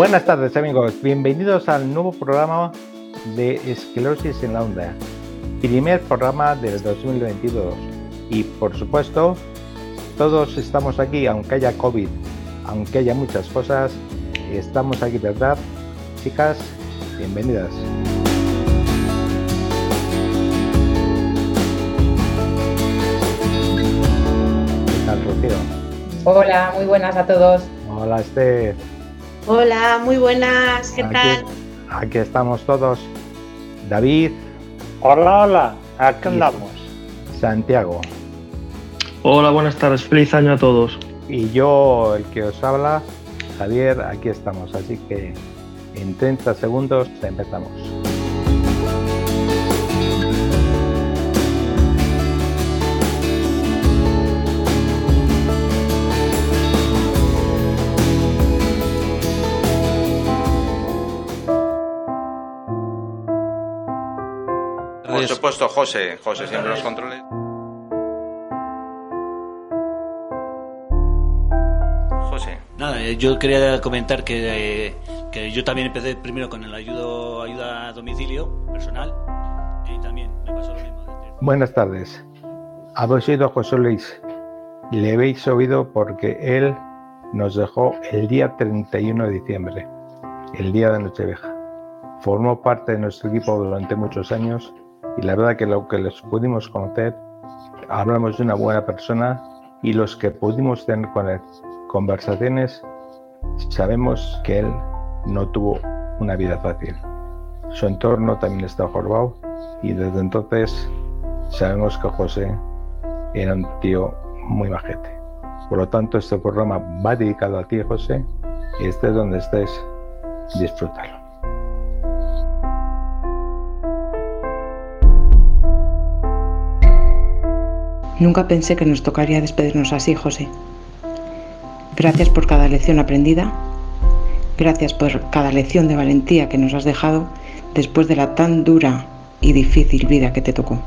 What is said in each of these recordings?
Buenas tardes amigos, bienvenidos al nuevo programa de Esclerosis en la Onda, primer programa del 2022. Y por supuesto, todos estamos aquí, aunque haya COVID, aunque haya muchas cosas, estamos aquí, ¿verdad? Chicas, bienvenidas. ¿Qué tal, Rocío? Hola, muy buenas a todos. Hola, Esther. Hola, muy buenas, ¿qué Aquí- tal? Aquí estamos todos. David, Hola, hola, aquí andamos. Santiago Hola, buenas tardes. Feliz año a todos. y yo, el que os habla, Javier, aquí estamos. Así que en 30 segundos empezamos. Por supuesto, José. José siempre los controles. José. Nada, eh, yo quería comentar que, eh, que yo también empecé primero con el ayudo, ayuda a domicilio personal y también me pasó lo mismo. Buenas tardes. Habéis oído a José Luis. Le habéis oído porque él nos dejó el día 31 de diciembre, el día de Nochevieja. Formó parte de nuestro equipo durante muchos años y la verdad que lo que les pudimos conocer, hablamos de una buena persona y los que pudimos tener con él conversaciones, sabemos que él no tuvo una vida fácil. Su entorno también está jorobado y desde entonces sabemos que José era un tío muy majete. Por lo tanto, este programa va dedicado a ti, José, y estés donde estés, disfrútalo. Nunca pensé que nos tocaría despedirnos así, José. Gracias por cada lección aprendida. Gracias por cada lección de valentía que nos has dejado después de la tan dura y difícil vida que te tocó.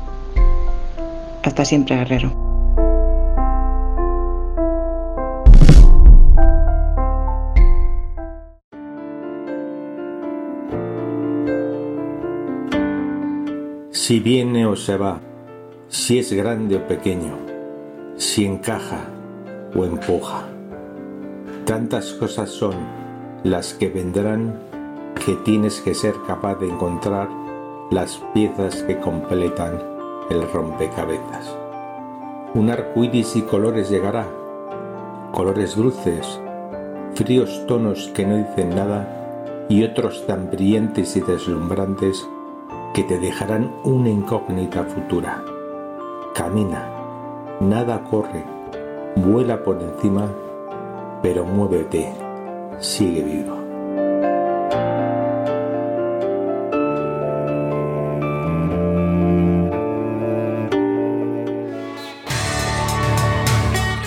Hasta siempre, guerrero. Si viene o se va, si es grande o pequeño, si encaja o empuja. Tantas cosas son las que vendrán que tienes que ser capaz de encontrar las piezas que completan el rompecabezas. Un arco iris y colores llegará, colores dulces, fríos tonos que no dicen nada y otros tan brillantes y deslumbrantes que te dejarán una incógnita futura. Camina, nada corre, vuela por encima, pero muévete, sigue vivo.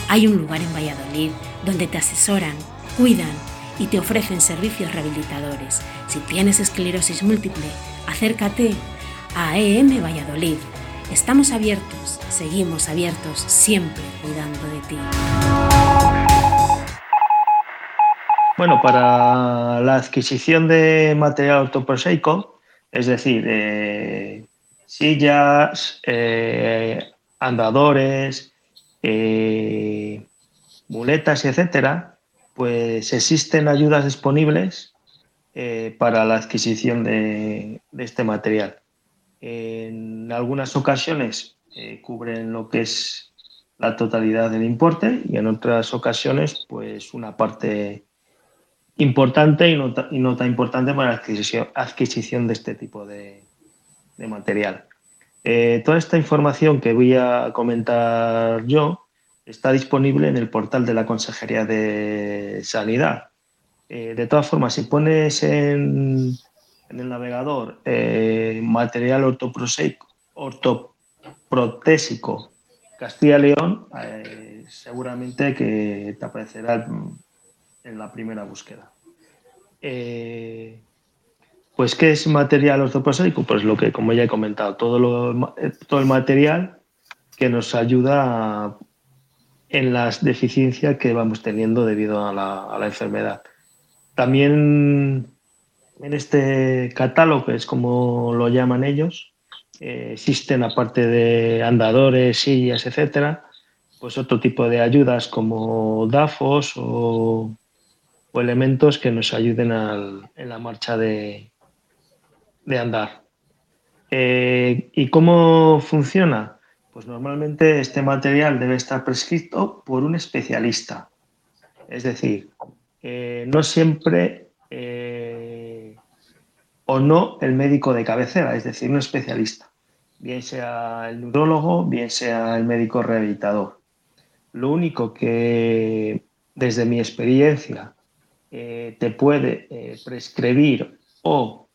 Hay un lugar en Valladolid donde te asesoran, cuidan y te ofrecen servicios rehabilitadores. Si tienes esclerosis múltiple, acércate a EM Valladolid. Estamos abiertos, seguimos abiertos, siempre cuidando de ti. Bueno, para la adquisición de material ortoprosaico, es decir, eh, sillas, eh, andadores, eh, muletas, etcétera, pues existen ayudas disponibles para la adquisición de este material. En algunas ocasiones eh, cubren lo que es la totalidad del importe y en otras ocasiones pues una parte importante y no, y no tan importante para la adquisición, adquisición de este tipo de, de material. Eh, toda esta información que voy a comentar yo está disponible en el portal de la Consejería de Sanidad. Eh, de todas formas, si pones en, en el navegador eh, material ortoprotésico Castilla-León, eh, seguramente que te aparecerá en la primera búsqueda. Eh, pues, ¿qué es material ortoprosaico? Pues lo que, como ya he comentado, todo, lo- eh, todo el material que nos ayuda en las deficiencias que vamos teniendo debido a la, a la enfermedad. también en este catálogo, es como lo llaman ellos, eh, existen aparte de andadores, sillas, etcétera, pues otro tipo de ayudas como DAFOS o, elementos que nos ayuden en la marcha de, andar. Eh, ¿Y cómo funciona? Pues normalmente este material debe estar prescrito por un especialista. Es decir, eh, no siempre o no el médico de cabecera, es decir, un especialista, bien sea el neurólogo, bien sea el médico rehabilitador. Lo único que desde mi experiencia eh, te puede eh, prescribir o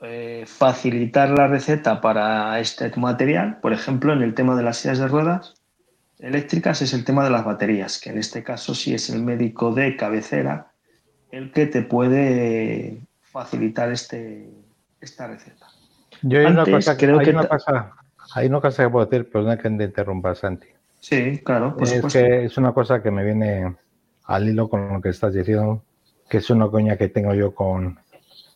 eh, facilitar la receta para este material, por ejemplo, en el tema de las sillas de ruedas eléctricas es el tema de las baterías, que en este caso sí es el médico de cabecera el que te puede facilitar este, esta receta. Yo hay una cosa que, hay una cosa, hay una cosa que puedo decir, perdona que te interrumpa, Santi. Sí, claro, por es que es una cosa que me viene al hilo con lo que estás diciendo, que es una coña que tengo yo con,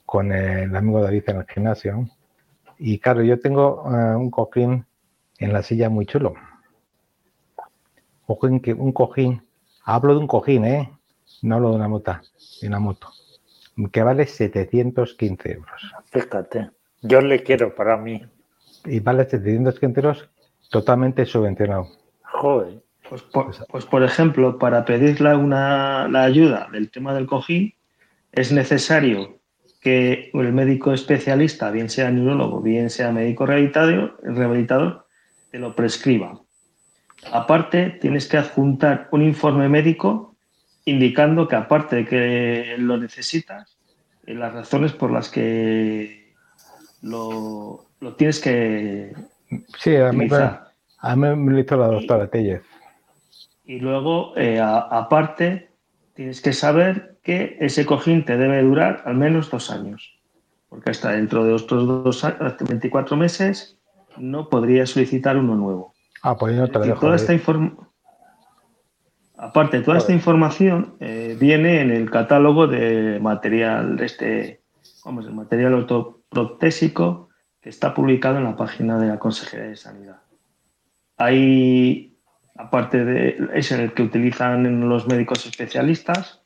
con el amigo David en el gimnasio. Y claro, yo tengo eh, un cojín en la silla muy chulo. Cojín, que, un cojín, hablo de un cojín, ¿eh? No hablo de una moto, de una moto, que vale 715 euros. Fíjate, yo le quiero para mí. Y vale 715 euros totalmente subvencionado. Joder. Pues por, pues por ejemplo, para pedirle una, la ayuda del tema del cojín, es necesario que el médico especialista, bien sea neurólogo, bien sea médico rehabilitador, rehabilitador, te lo prescriba. Aparte, tienes que adjuntar un informe médico indicando que aparte de que lo necesitas, eh, las razones por las que lo, tienes que sí. A mí me lo hizo la doctora Tellez. Y luego, eh, aparte, tienes que saber que ese cojín te debe durar al menos dos años. Porque hasta dentro de otros dos, 24 meses no podrías solicitar uno nuevo. Ah, pues no te lo dejo. Toda esta Aparte, toda esta información eh, viene en el catálogo de material, de este, vamos, el material ortoprotésico que está publicado en la página de la Consejería de Sanidad. Hay, aparte de, es el que utilizan los médicos especialistas,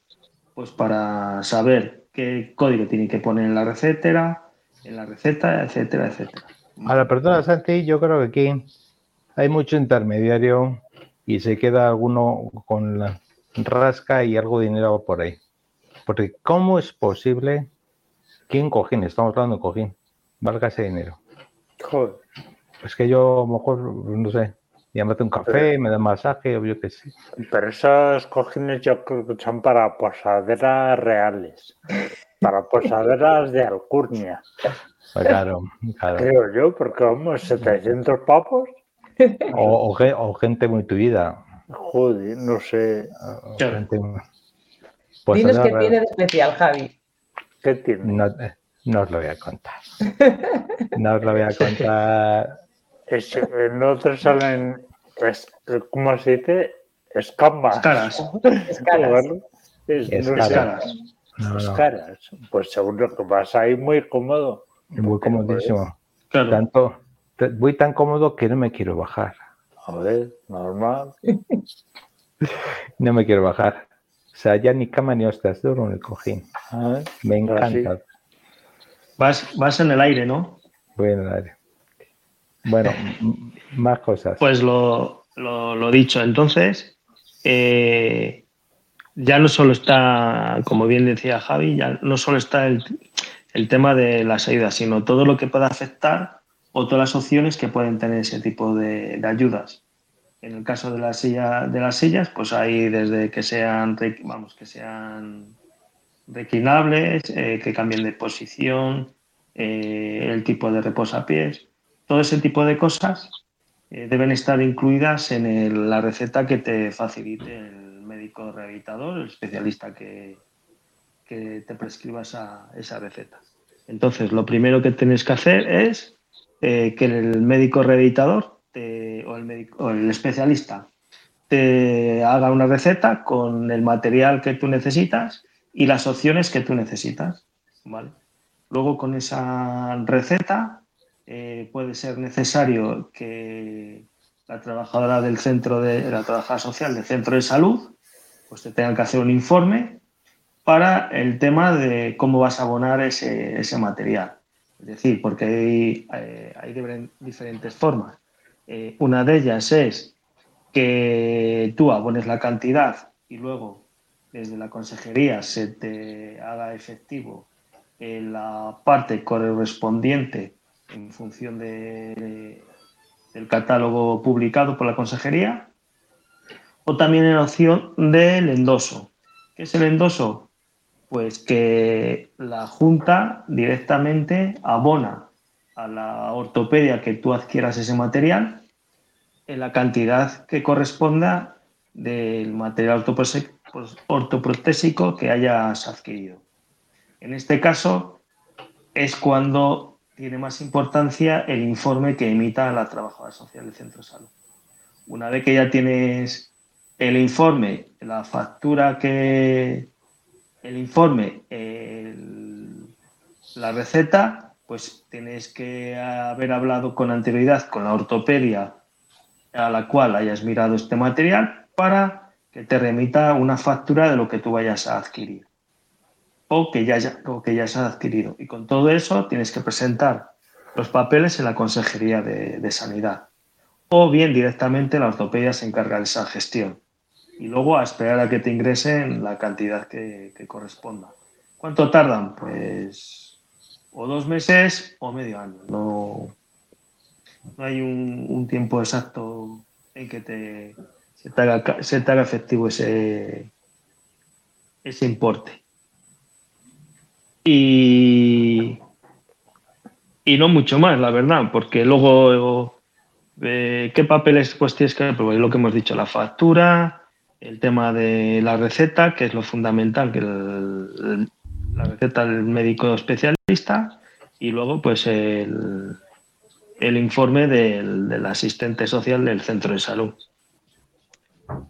pues para saber qué código tiene que poner en la receta, en la receta, etcétera, etcétera. Ahora, perdona, Santi, yo creo que aquí hay mucho intermediario y se queda alguno con la rasca y algo de dinero por ahí. Porque ¿cómo es posible que un cojín, estamos hablando de cojín, valga ese dinero? Joder. Pues que yo a lo mejor, no sé, llámate un café, me da masaje o yo qué sé. Pero esos cojines yo creo que son para posaderas reales, para posaderas de alcurnia. Pues claro, claro. Creo yo, porque vamos, 700 papos. O, o, gente muy tuida. Joder, no sé. Pues Dinos qué tiene de especial, Javi. ¿Qué tiene? No, eh, no os lo voy a contar. No os lo voy a contar. Es, en otros salen, pues, ¿cómo se dice? Escamas. Escaras. Escaras. Es, escaras. No, escaras. Pues seguro que vas ahí muy cómodo. Muy comodísimo. Tanto, voy tan cómodo que no me quiero bajar. A ver, normal. no me quiero bajar. O sea, ya ni cama ni hostias, duro en el cojín. me encanta. Vas, vas en el aire, ¿no? Voy en el aire. Bueno, más cosas. Pues lo, lo, dicho, entonces, eh, ya no solo está, como bien decía Javi, ya no solo está el, el tema de las ayudas, sino todo lo que pueda afectar o todas las opciones que pueden tener ese tipo de, ayudas. En el caso de, la silla, de las sillas, pues hay desde que sean, vamos, que sean reclinables, eh, que cambien de posición, eh, el tipo de reposapiés, todo ese tipo de cosas eh, deben estar incluidas en la receta que te facilite el médico rehabilitador, el especialista que, que te prescriba esa, esa receta. Entonces, lo primero que tienes que hacer es eh, que el médico rehabilitador o, el médico, o el especialista te haga una receta con el material que tú necesitas y las opciones que tú necesitas. ¿vale? Luego con esa receta eh, puede ser necesario que la trabajadora del centro de la trabajadora social del centro de salud pues te tenga que hacer un informe para el tema de cómo vas a abonar ese, ese material. Es decir, porque hay, eh, diferentes formas. Eh, una de ellas es que tú abones la cantidad y luego desde la consejería se te haga efectivo eh, la parte correspondiente en función de, del catálogo publicado por la consejería o también en opción del endoso. ¿Qué es el endoso? Pues que la Junta directamente abona a la ortopedia que tú adquieras ese material en la cantidad que corresponda del material ortoprotésico que hayas adquirido. En este caso es cuando tiene más importancia el informe que emita la trabajadora social del centro de salud. Una vez que ya tienes el informe, la factura que, el informe, la receta, pues tienes que haber hablado con anterioridad con la ortopedia a la cual hayas mirado este material para que te remita una factura de lo que tú vayas a adquirir o que ya, que ya se ha adquirido. Y con todo eso tienes que presentar los papeles en la Consejería de, Sanidad o bien directamente la ortopedia se encarga de esa gestión y luego a esperar a que te ingresen la cantidad que, corresponda. ¿Cuánto tardan? Pues o dos meses o medio año. No, no hay un, tiempo exacto en que te, se, te haga, efectivo ese, ese importe. Y, y no mucho más, la verdad, porque luego, eh, ¿qué papeles pues tienes que Lo que hemos dicho, la factura, el tema de la receta, que es lo fundamental, que la receta del médico especialista, y luego pues el, el informe del, asistente social del centro de salud.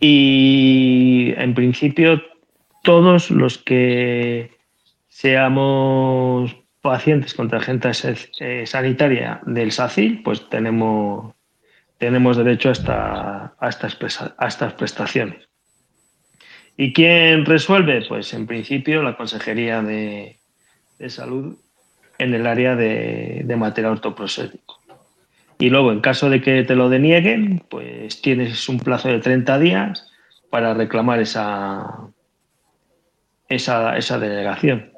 Y en principio todos los que seamos pacientes con tarjeta eh, sanitaria del SACIL, pues tenemos, tenemos derecho a, esta, a estas prestaciones. ¿Y quién resuelve? Pues en principio la Consejería de, Salud en el área de, de material ortoprostético. Y luego, en caso de que te lo denieguen, pues tienes un plazo de 30 días para reclamar esa, esa, esa denegación.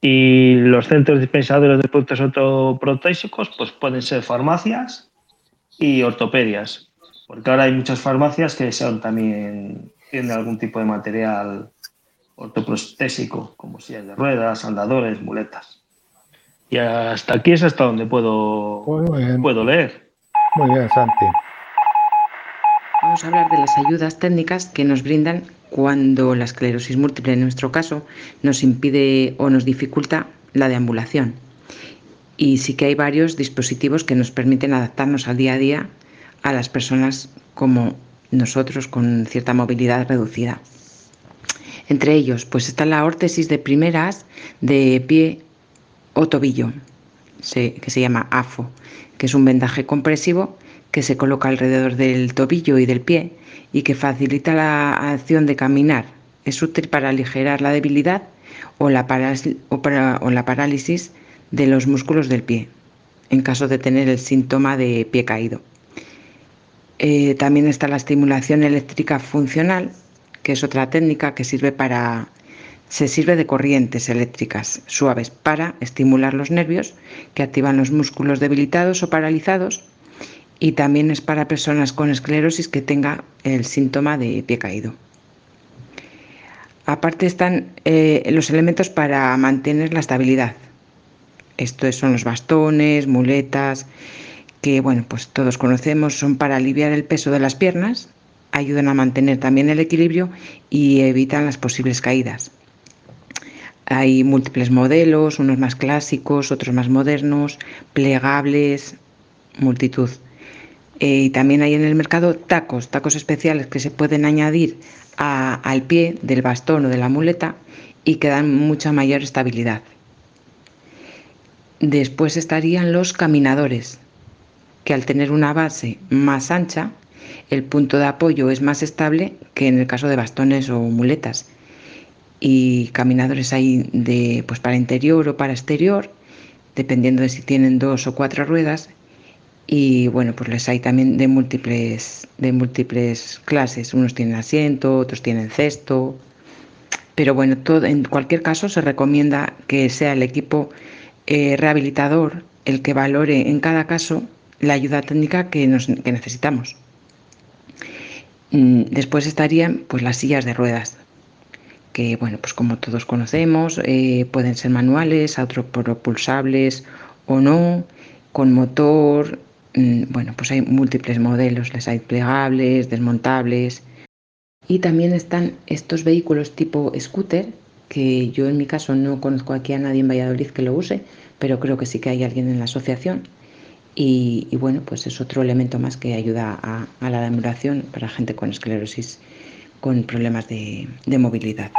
Y los centros dispensadores de productos ortoprotésicos pues pueden ser farmacias y ortopedias, porque ahora hay muchas farmacias que son también tienen algún tipo de material ortoprostésico, como sillas de ruedas, andadores, muletas. Y hasta aquí es hasta donde puedo, puedo leer. Muy bien, Santi. Vamos a hablar de las ayudas técnicas que nos brindan cuando la esclerosis múltiple, en nuestro caso, nos impide o nos dificulta la deambulación. Y sí que hay varios dispositivos que nos permiten adaptarnos al día a día a las personas como nosotros con cierta movilidad reducida. Entre ellos, pues está la órtesis de primeras de pie o tobillo, que se llama AFO, que es un vendaje compresivo que se coloca alrededor del tobillo y del pie y que facilita la acción de caminar. Es útil para aligerar la debilidad o la, parálisis de los músculos del pie, en caso de tener el síntoma de pie caído. Eh, también está la estimulación eléctrica funcional, que es otra técnica que sirve para se sirve de corrientes eléctricas suaves para estimular los nervios que activan los músculos debilitados o paralizados y también es para personas con esclerosis que tenga el síntoma de pie caído. Aparte están eh, los elementos para mantener la estabilidad. Estos son los bastones, muletas, que bueno, pues todos conocemos, son para aliviar el peso de las piernas, ayudan a mantener también el equilibrio y evitan las posibles caídas. Hay múltiples modelos, unos más clásicos, otros más modernos, plegables, multitud. Eh, y también hay en el mercado tacos, tacos especiales que se pueden añadir al pie del bastón o de la muleta y que dan mucha mayor estabilidad. Después estarían los caminadores, que al tener una base más ancha, el punto de apoyo es más estable que en el caso de bastones o muletas. Y caminadores hay de pues para interior o para exterior, dependiendo de si tienen dos o cuatro ruedas. Y bueno, pues les hay también de múltiples, de múltiples clases. Unos tienen asiento, otros tienen cesto. Pero bueno, todo, en cualquier caso se recomienda que sea el equipo eh, rehabilitador el que valore en cada caso la ayuda técnica que, nos, que necesitamos. Mm, después estarían pues las sillas de ruedas, que bueno, pues como todos conocemos, eh, pueden ser manuales, autopropulsables o no, con motor, mm, bueno, pues hay múltiples modelos, les hay plegables, desmontables. Y también están estos vehículos tipo scooter, que yo en mi caso no conozco aquí a nadie en Valladolid que lo use, pero creo que sí que hay alguien en la asociación. Y, bueno, pues es otro elemento más que ayuda a, la demuración para gente con esclerosis con problemas de movilidad.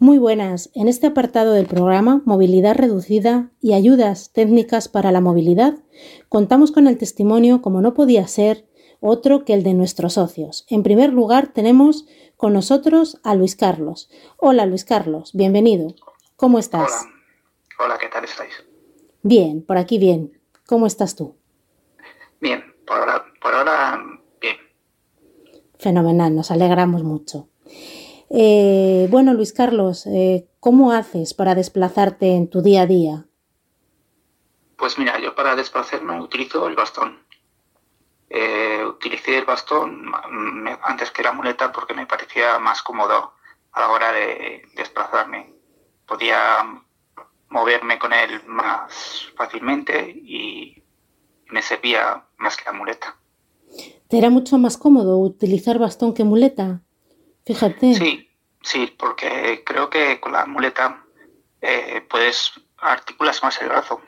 Muy buenas. En este apartado del programa Movilidad Reducida y Ayudas Técnicas para la Movilidad, contamos con el testimonio, como no podía ser, otro que el de nuestros socios. En primer lugar, tenemos con nosotros a Luis Carlos. Hola Luis Carlos, bienvenido. ¿Cómo estás? Hola, Hola ¿qué tal estáis? Bien, por aquí bien. ¿Cómo estás tú? Bien, por ahora, por ahora bien. Fenomenal, nos alegramos mucho. Eh, bueno, Luis Carlos, eh, ¿cómo haces para desplazarte en tu día a día? Pues mira, yo para desplazarme utilizo el bastón. Eh, utilicé el bastón antes que la muleta porque me parecía más cómodo a la hora de desplazarme podía moverme con él más fácilmente y me servía más que la muleta. ¿Te era mucho más cómodo utilizar bastón que muleta? Fíjate. Sí, sí, porque creo que con la muleta eh, puedes articulas más el brazo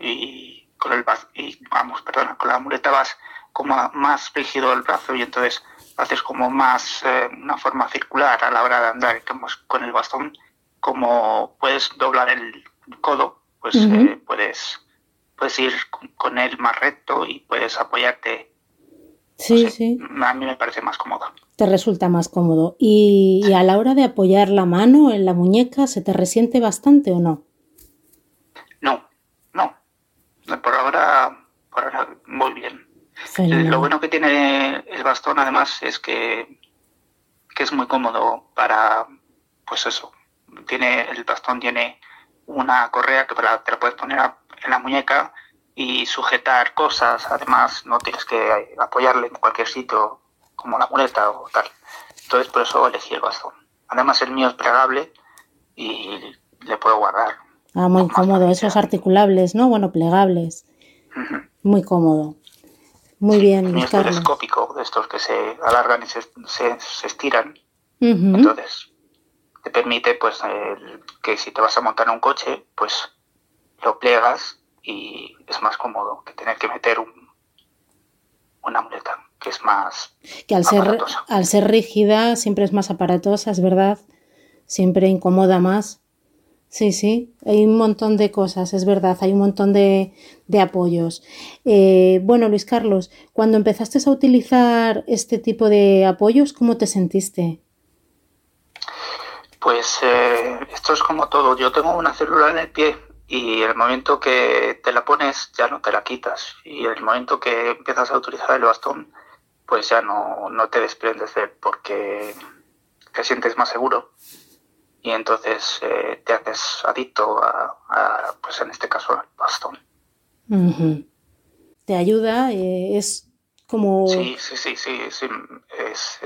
y con el y vamos, perdona, con la muleta vas como más rígido el brazo y entonces haces como más eh, una forma circular a la hora de andar, con el bastón como puedes doblar el codo, pues eh, puedes, puedes ir con él más recto y puedes apoyarte. Sí, sí. A mí me parece más cómodo. Te resulta más cómodo. ¿Y, a la hora de apoyar la mano en la muñeca, se te resiente bastante o no? No, no. Por ahora, por ahora muy bien. Lo bueno que tiene el bastón además es que, que es muy cómodo para, pues eso, tiene el bastón tiene una correa que te la puedes poner en la muñeca y sujetar cosas. Además, no tienes que apoyarle en cualquier sitio como la muleta o tal. Entonces, por eso elegí el bastón. Además, el mío es plegable y le puedo guardar. Ah, muy cómodo. Esos articulables, ¿no? Bueno, plegables. Muy cómodo. Muy bien. El mío es telescópico, de estos que se alargan y se, se, estiran. Entonces, te permite pues que si te vas a montar un coche, pues lo plegas y es más cómodo que tener que meter un, una muleta, que es más que al ser al ser rígida siempre es más aparatosa, es verdad, siempre incomoda más. Sí, sí, hay un montón de cosas, es verdad, hay un montón de, de apoyos. Eh, bueno, Luis Carlos, cuando empezaste a utilizar este tipo de apoyos, ¿cómo te sentiste? Pues eh, esto es como todo. Yo tengo una célula en el pie y el momento que te la pones ya no te la quitas. Y el momento que empiezas a utilizar el bastón, pues ya no, te desprendes de él porque te sientes más seguro. Y entonces eh, te haces adicto a, pues en este caso, al bastón. Te ayuda, eh, es como... Sí, sí, sí, sí. sí es,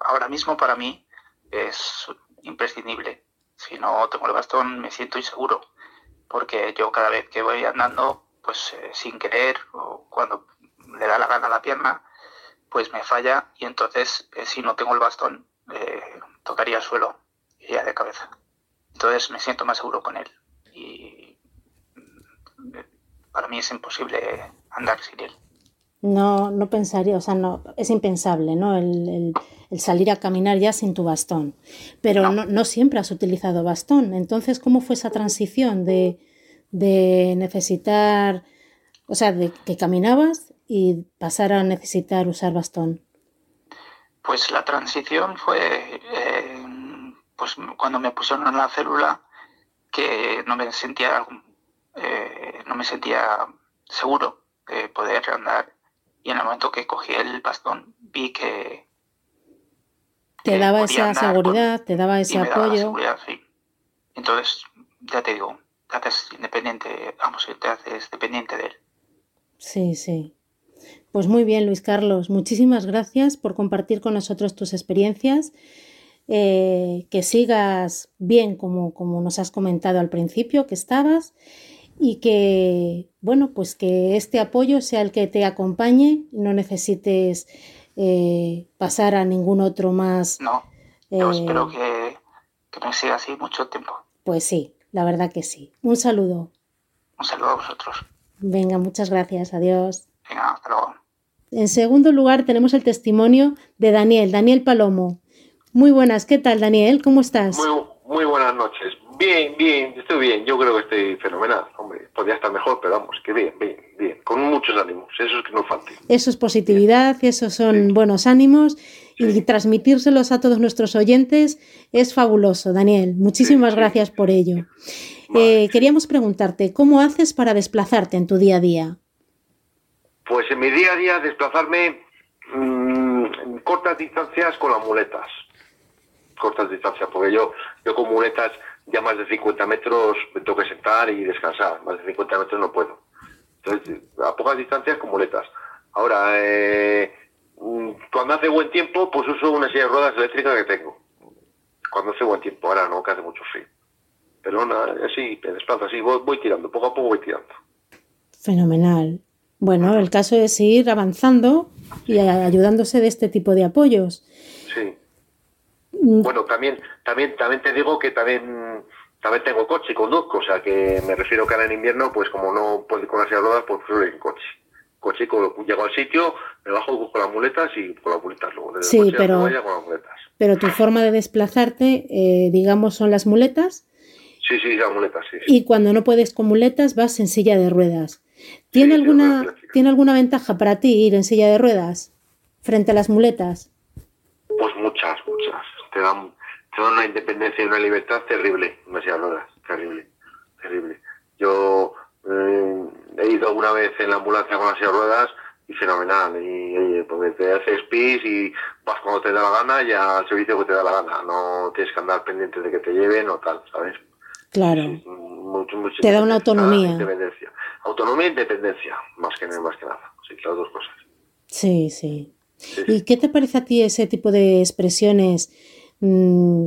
ahora mismo para mí es imprescindible. Si no tengo el bastón me siento inseguro, porque yo cada vez que voy andando, pues eh, sin querer o cuando le da la gana la pierna, pues me falla y entonces eh, si no tengo el bastón eh, tocaría el suelo y ya de cabeza. Entonces me siento más seguro con él y mm, para mí es imposible andar sin él. No, no pensaría, o sea, no, es impensable, ¿no? El, salir a caminar ya sin tu bastón. Pero no. siempre has utilizado bastón. Entonces, ¿cómo fue esa transición de, necesitar, o sea, de que caminabas y pasar a necesitar usar bastón? Pues la transición fue eh, pues cuando me pusieron en la célula que no me sentía eh, no me sentía seguro de poder andar y en el momento que cogí el bastón vi que... Te daba esa seguridad, te daba ese apoyo. seguridad, sí. Entonces, ya te digo, te haces independiente, vamos, te haces dependiente de él. Sí, sí. Pues muy bien, Luis Carlos. Muchísimas gracias por compartir con nosotros tus experiencias. Eh, que sigas bien como, como nos has comentado al principio que estabas y que, bueno, pues que este apoyo sea el que te acompañe, no necesites eh, pasar a ningún otro más. No, yo eh, espero que, que me siga así mucho tiempo. Pues sí, la verdad que sí. Un saludo. Un saludo a vosotros. Venga, muchas gracias. Adiós. Venga, hasta luego. En segundo lugar tenemos el testimonio de Daniel, Daniel Palomo. Muy buenas, ¿qué tal Daniel? ¿Cómo estás? Muy, muy buenas noches. Bien, bien, estoy bien. Yo creo que estoy fenomenal. Hombre, podría estar mejor, pero vamos, que bien, bien, bien. Con muchos ánimos. Eso es que no falte. Eso es positividad, esos son buenos ánimos. Y transmitírselos a todos nuestros oyentes es fabuloso, Daniel. Muchísimas gracias por ello. Eh, queríamos preguntarte, ¿cómo haces para desplazarte en tu día a día? Pues en mi día a día desplazarme mmm, en cortas distancias con las muletas. Cortas distancias, porque yo, yo con muletas ya más de 50 metros me tengo que sentar y descansar, más de 50 metros no puedo. Entonces, a pocas distancias con muletas. Ahora, eh, mm, cuando hace buen tiempo, pues uso una silla de ruedas eléctrica que tengo. Cuando hace buen tiempo, ahora no, que hace mucho frío. Pero nada, así, me desplazo así, voy, voy tirando, poco a poco voy tirando. Fenomenal. Bueno, el caso es ir avanzando y ayudándose de este tipo de apoyos. Sí. Mm. Bueno, también, también, también te digo que también, también tengo coche y conduzco, o sea que me refiero que ahora en invierno, pues como no puedo ir con las ruedas, pues suelo ir en coche. Coche, llego al sitio, me bajo con las muletas y con las muletas luego. sí, pero, pero tu forma de desplazarte, eh, digamos, son las muletas. Sí, sí, las muletas, sí, Y cuando no puedes con muletas, vas en silla de ruedas. ¿Tiene, alguna, ¿Tiene alguna ventaja para ti ir en silla de ruedas frente a las muletas? Pues muchas, muchas te dan, una independencia y una libertad terrible, demasiadas horas, terrible, terrible. Yo eh, he ido alguna vez en la ambulancia con las ruedas y fenomenal. Y oye, pues te haces pis y vas cuando te da la gana y al servicio que te da la gana. No tienes que andar pendiente de que te lleven o tal, ¿sabes? Claro. te da una autonomía. Independencia. Autonomía e independencia, más que, más que nada. Sí, las dos cosas. Sí, sí. ¿Y qué te parece a ti ese tipo de expresiones Mm,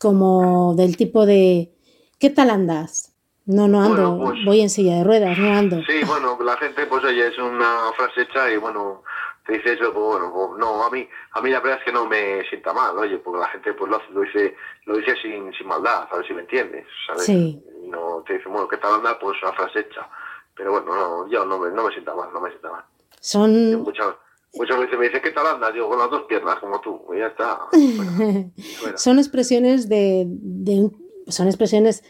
como del tipo de ¿qué tal andas? No, no ando, pues voy en silla de ruedas, no ando. Sí, bueno, la gente pues oye, es una frase hecha y bueno, te dice eso, pues bueno, pues, no, a mí, a mí la verdad es que no me sienta mal, oye, porque la gente pues lo, lo dice, lo dice sin, sin maldad, a ver si me entiendes, ¿sabes? Sí. No, te dice, bueno, ¿qué tal andas? Pues una frase hecha. Pero bueno, no, yo no me, no me sienta mal, no me sienta mal. Son... Muchas veces me dice, ¿qué tal andas? Digo, con las dos piernas, como tú. Y ya está. son expresiones de, Son expresiones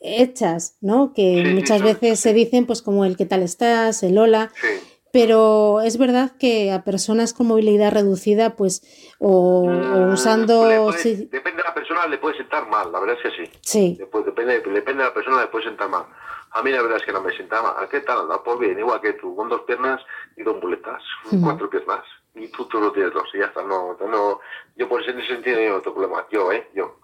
hechas, ¿no? Que muchas veces se dicen, pues, como el ¿qué tal estás? El hola. Pero es verdad que a personas con movilidad reducida, pues, o, mm, usando... Depende de la persona, le puede sentar mal, la verdad es que sí. Sí. depende, depende de la persona, le puede sentar mal. A mí la verdad es que no me sentaba. ¿A qué tal? Anda, pues bien, igual que tú, con dos piernas y dos muletas, cuatro piernas. Y tú, tú lo tienes dos y ya está. No, no, yo por ese sentido no tengo problema. Yo, ¿eh? Yo.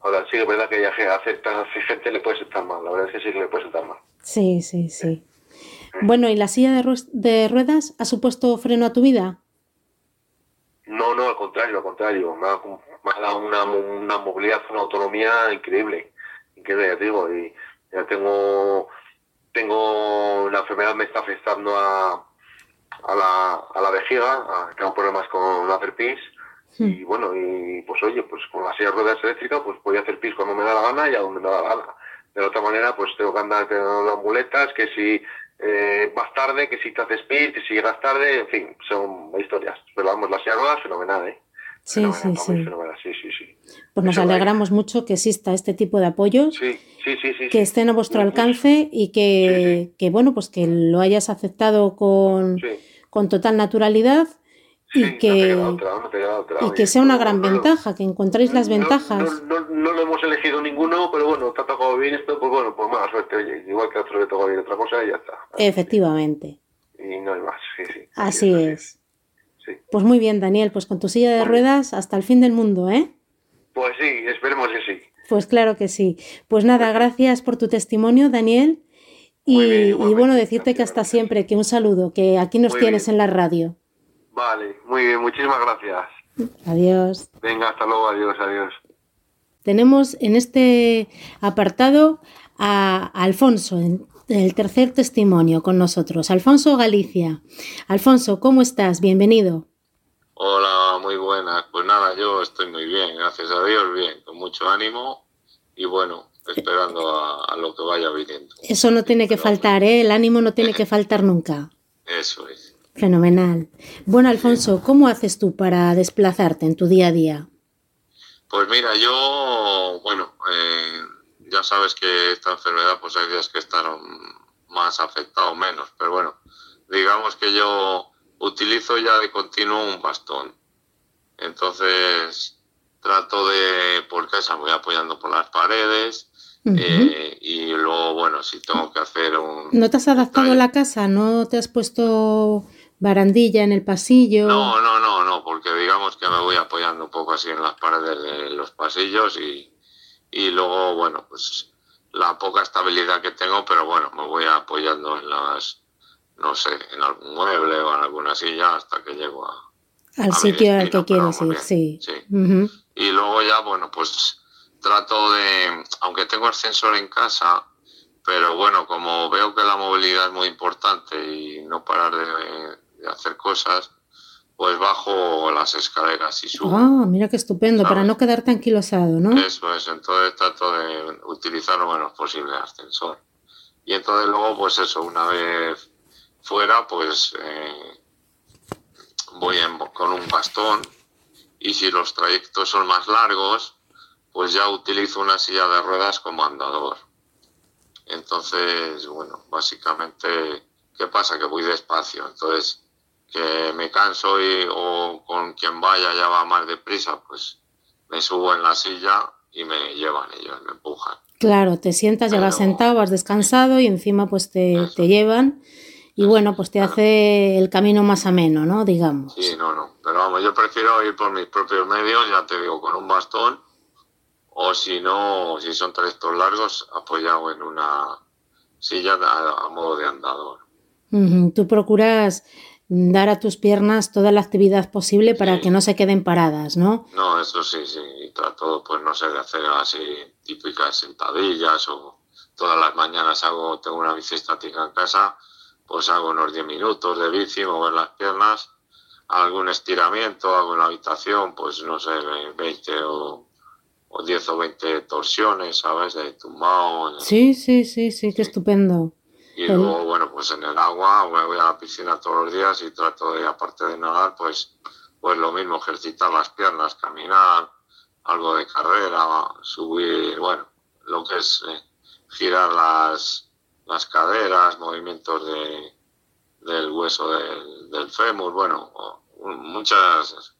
Ahora, sí que es verdad que ya acepta gente le puede sentar mal. La verdad es que sí que le puede sentar mal. Sí, sí, sí. Bueno, ¿y la silla de, de ruedas ha supuesto freno a tu vida? No, no, al contrario, al contrario. Me ha, dado una, una movilidad, una autonomía increíble. Increíble, ya digo. Y ya tengo tengo la enfermedad me está afectando a, a, la, a la vejiga, tengo problemas con hacer pis y bueno, y pues oye, pues con la silla de ruedas eléctrica pues voy a hacer pis cuando me da la gana y a donde me da la gana. De otra manera pues tengo que andar con las muletas, que si eh, vas tarde, que si te haces pit, que si llegas tarde, en fin, son historias. Pero vamos, la silla fenomenal, ¿eh? Sí, sí, sí. sí, sí, sí. Pues nos alegramos mucho que exista este tipo de apoyos, sí, sí, sí, que estén a vuestro alcance y que, que, bueno, pues que lo hayas aceptado con, con total naturalidad y que, y que sea una gran ventaja, que encontréis las ventajas. No, no, lo hemos elegido ninguno, pero bueno, te ha tocado bien esto, pues bueno, pues mala suerte, oye, igual que a otro le tocó bien otra cosa y ya está. Efectivamente. Y no hay más, sí, sí. Así es. Pues muy bien, Daniel, pues con tu silla de ruedas hasta el fin del mundo, ¿eh? Pues sí, esperemos que sí. Pues claro que sí. Pues nada, gracias por tu testimonio, Daniel. Y, bueno, decirte que hasta siempre, que un saludo, que aquí nos tienes en la radio. Vale, muy bien, muchísimas gracias. Adiós. Venga, hasta luego, adiós, adiós. Tenemos en este apartado a Alfonso, el tercer testimonio con nosotros, Alfonso Galicia. Alfonso, ¿cómo estás? Bienvenido. Hola, muy buenas. Pues nada, yo estoy muy bien, gracias a Dios, bien, con mucho ánimo y bueno, esperando a, lo que vaya viniendo. Eso no tiene que faltar, ¿eh? El ánimo no tiene que faltar nunca. Eso es. Fenomenal. Bueno, Alfonso, ¿cómo haces tú para desplazarte en tu día a día? Pues mira, yo, bueno, eh, ya sabes que esta enfermedad, pues hay días que están más afectados, menos, pero bueno, digamos que yo utilizo ya de continuo un bastón. Entonces, trato de, por casa voy apoyando por las paredes eh, y luego, bueno, si tengo que hacer un... ¿No te has adaptado a la casa? ¿No te has puesto barandilla en el pasillo? No, no, no, no, porque digamos que me voy apoyando un poco así en las paredes de los pasillos y, y luego, bueno, pues la poca estabilidad que tengo, pero bueno, me voy apoyando en las, no sé, en algún mueble o en alguna silla hasta que llego a... Al sitio al que quieres ir, sí. Y luego ya, bueno, pues trato de, aunque tengo ascensor en casa, pero bueno, como veo que la movilidad es muy importante y no parar de hacer cosas, pues bajo las escaleras y subo. Ah, mira qué estupendo, para no quedarte anquilosado, ¿no? Eso es, entonces trato de utilizar lo menos posible el ascensor. Y entonces luego, pues eso, una vez fuera, pues eh, voy con un bastón y si los trayectos son más largos, pues ya utilizo una silla de ruedas como andador. Entonces, bueno, básicamente, ¿qué pasa? Que voy despacio, entonces que me canso y, o con quien vaya ya va más deprisa, pues me subo en la silla y me llevan ellos, me empujan. Claro, te sientas, ya vas sentado, vas descansado y encima pues te, te llevan y bueno, pues te hace el camino más ameno, ¿no? Digamos. Sí, no, no, pero vamos, yo prefiero ir por mis propios medios, ya te digo, con un bastón o si no, si son trayectos largos, apoyado en una silla a, modo de andador. Tú procuras dar a tus piernas toda la actividad posible para que no se queden paradas, ¿no? No, eso sí, sí. Y trato, pues no sé, de hacer así típicas sentadillas o todas las mañanas hago, tengo una bici estática en casa, pues hago unos 10 minutos de bici, mover las piernas, algún estiramiento, hago en la habitación, pues no sé, 20 o, o 10 o 20 torsiones, ¿sabes? De tumbado. Sí, sí, sí, sí, qué estupendo. Y luego, bueno, pues en el agua, me voy a la piscina todos los días y trato de, aparte de nadar, pues, pues lo mismo, ejercitar las piernas, caminar, algo de carrera, subir, bueno, lo que es eh, girar las, las caderas, movimientos de, del hueso del, del fémur, bueno, muchas,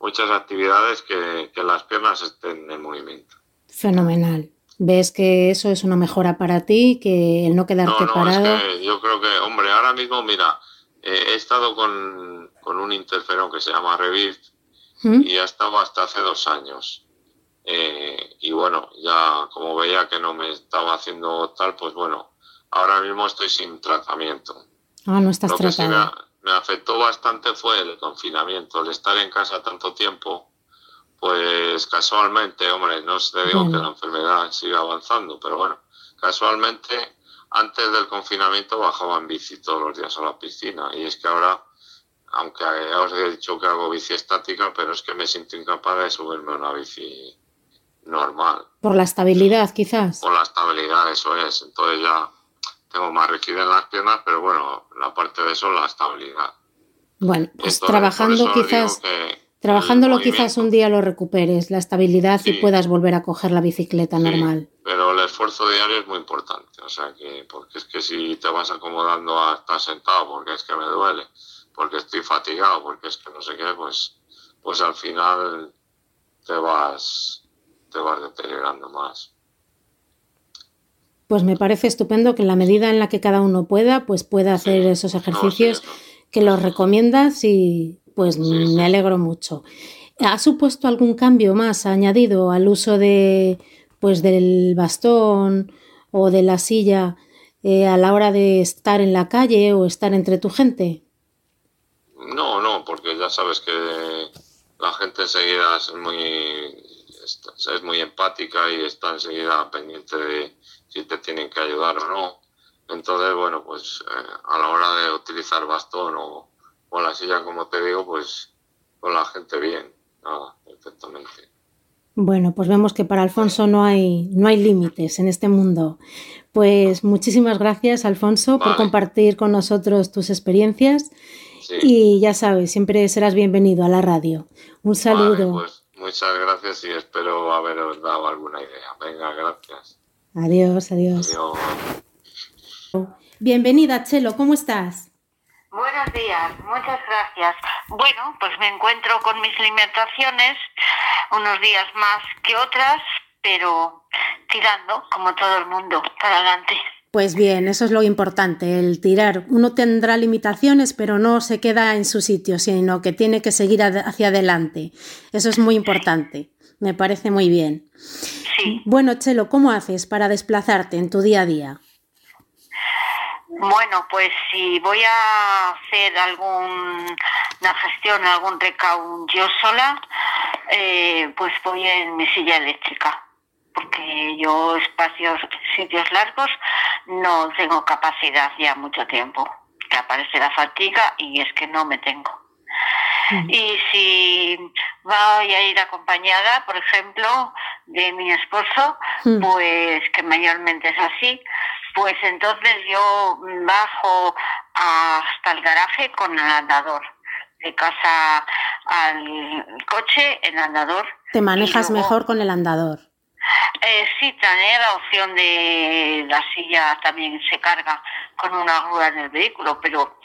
muchas actividades que, que las piernas estén en movimiento. Fenomenal. ¿Ves que eso es una mejora para ti, que el no quedarte no, parado? Es que yo creo que, hombre, ahora mismo, mira, eh, he estado con, un interferón que se llama Reviv ¿Mm? y ha estado hasta hace dos años. Eh, y bueno, ya como veía que no me estaba haciendo tal, pues bueno, ahora mismo estoy sin tratamiento. Ah, no estás tratado. me, me afectó bastante fue el confinamiento, el estar en casa tanto tiempo pues casualmente, hombre, no te digo que la enfermedad siga avanzando, pero bueno, casualmente antes del confinamiento bajaba en bici todos los días a la piscina y es que ahora, aunque ya os he dicho que hago bici estática, pero es que me siento incapaz de subirme a una bici normal. Por la estabilidad, quizás. Por la estabilidad, eso es. Entonces ya tengo más rigidez en las piernas, pero bueno, la parte de eso la estabilidad. Bueno, pues trabajando quizás, trabajándolo quizás un día lo recuperes, la estabilidad y puedas volver a coger la bicicleta normal. Pero el esfuerzo diario es muy importante, o sea que, porque es que si te vas acomodando a estar sentado porque es que me duele, porque estoy fatigado, porque es que no sé qué, pues, pues al final te vas, te vas deteriorando más. Pues me parece estupendo que en la medida en la que cada uno pueda, pues pueda hacer esos ejercicios que los recomiendas y pues me alegro mucho. ¿Ha supuesto algún cambio más añadido al uso de pues del bastón o de la silla eh, a la hora de estar en la calle o estar entre tu gente? No, no, porque ya sabes que la gente enseguida es muy es muy empática y está enseguida pendiente de si te tienen que ayudar o no. Entonces, bueno, pues eh, a la hora de utilizar bastón o, o, la silla, como te digo, pues con la gente bien, nada, perfectamente. Bueno, pues vemos que para Alfonso no hay, no hay límites en este mundo. Pues muchísimas gracias, Alfonso, por compartir con nosotros tus experiencias. Y ya sabes, siempre serás bienvenido a la radio. Un saludo. pues muchas gracias y espero haberos dado alguna idea. Venga, gracias. Adiós, adiós. adiós. Bienvenida, Chelo, ¿cómo estás? Buenos días, muchas gracias. Bueno, pues me encuentro con mis limitaciones, unos días más que otras, pero tirando, como todo el mundo, para adelante. Pues bien, eso es lo importante, el tirar. Uno tendrá limitaciones, pero no se queda en su sitio, sino que tiene que seguir hacia adelante. Eso es muy importante. Me parece muy bien. Sí. Bueno, Chelo, ¿cómo haces para desplazarte en tu día a día? Bueno, pues si voy a hacer alguna gestión, algún recaudo yo sola, eh, pues voy en mi silla eléctrica, porque yo espacios, sitios largos, no tengo capacidad ya mucho tiempo, que aparece la fatiga y es que no me tengo. Mm. Y si voy a ir acompañada, por ejemplo, de mi esposo, mm. pues que mayormente es así, pues entonces yo bajo hasta el garaje con el andador. De casa al coche, el andador. ¿Te manejas mejor con el andador? Eh, sí, también la opción de la silla también se carga con una grúa en el vehículo, pero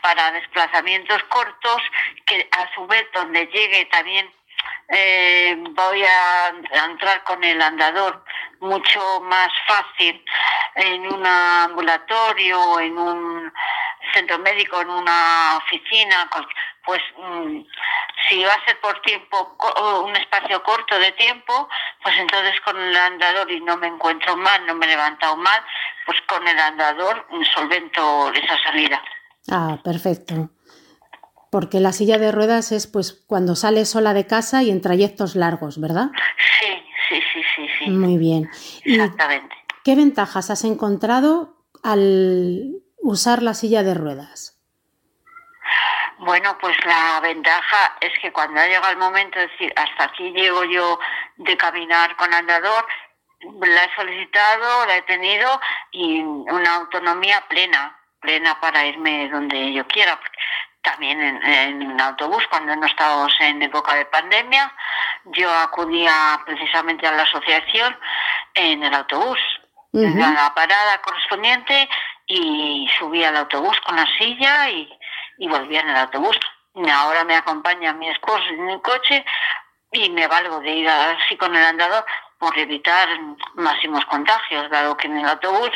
para desplazamientos cortos, que a su vez donde llegue también eh, voy a entrar con el andador mucho más fácil en un ambulatorio, en un centro médico, en una oficina, pues mm, si va a ser por tiempo, un espacio corto de tiempo, pues entonces con el andador y no me encuentro mal, no me he levantado mal, pues con el andador solvento esa salida. Ah, perfecto porque la silla de ruedas es pues cuando sales sola de casa y en trayectos largos, ¿verdad? Sí, sí, sí, sí, sí. Muy bien. Exactamente. ¿Qué ventajas has encontrado al usar la silla de ruedas? Bueno, pues la ventaja es que cuando ha llegado el momento de decir, hasta aquí llego yo de caminar con andador, la he solicitado, la he tenido y una autonomía plena, plena para irme donde yo quiera también en, autobús cuando no estábamos en época de pandemia. Yo acudía precisamente a la asociación en el autobús, en la parada correspondiente y subía al autobús con la silla y, y volvía en el autobús. Ahora me acompaña mi esposo en mi coche y me valgo de ir así con el andador por evitar máximos contagios, dado que en el autobús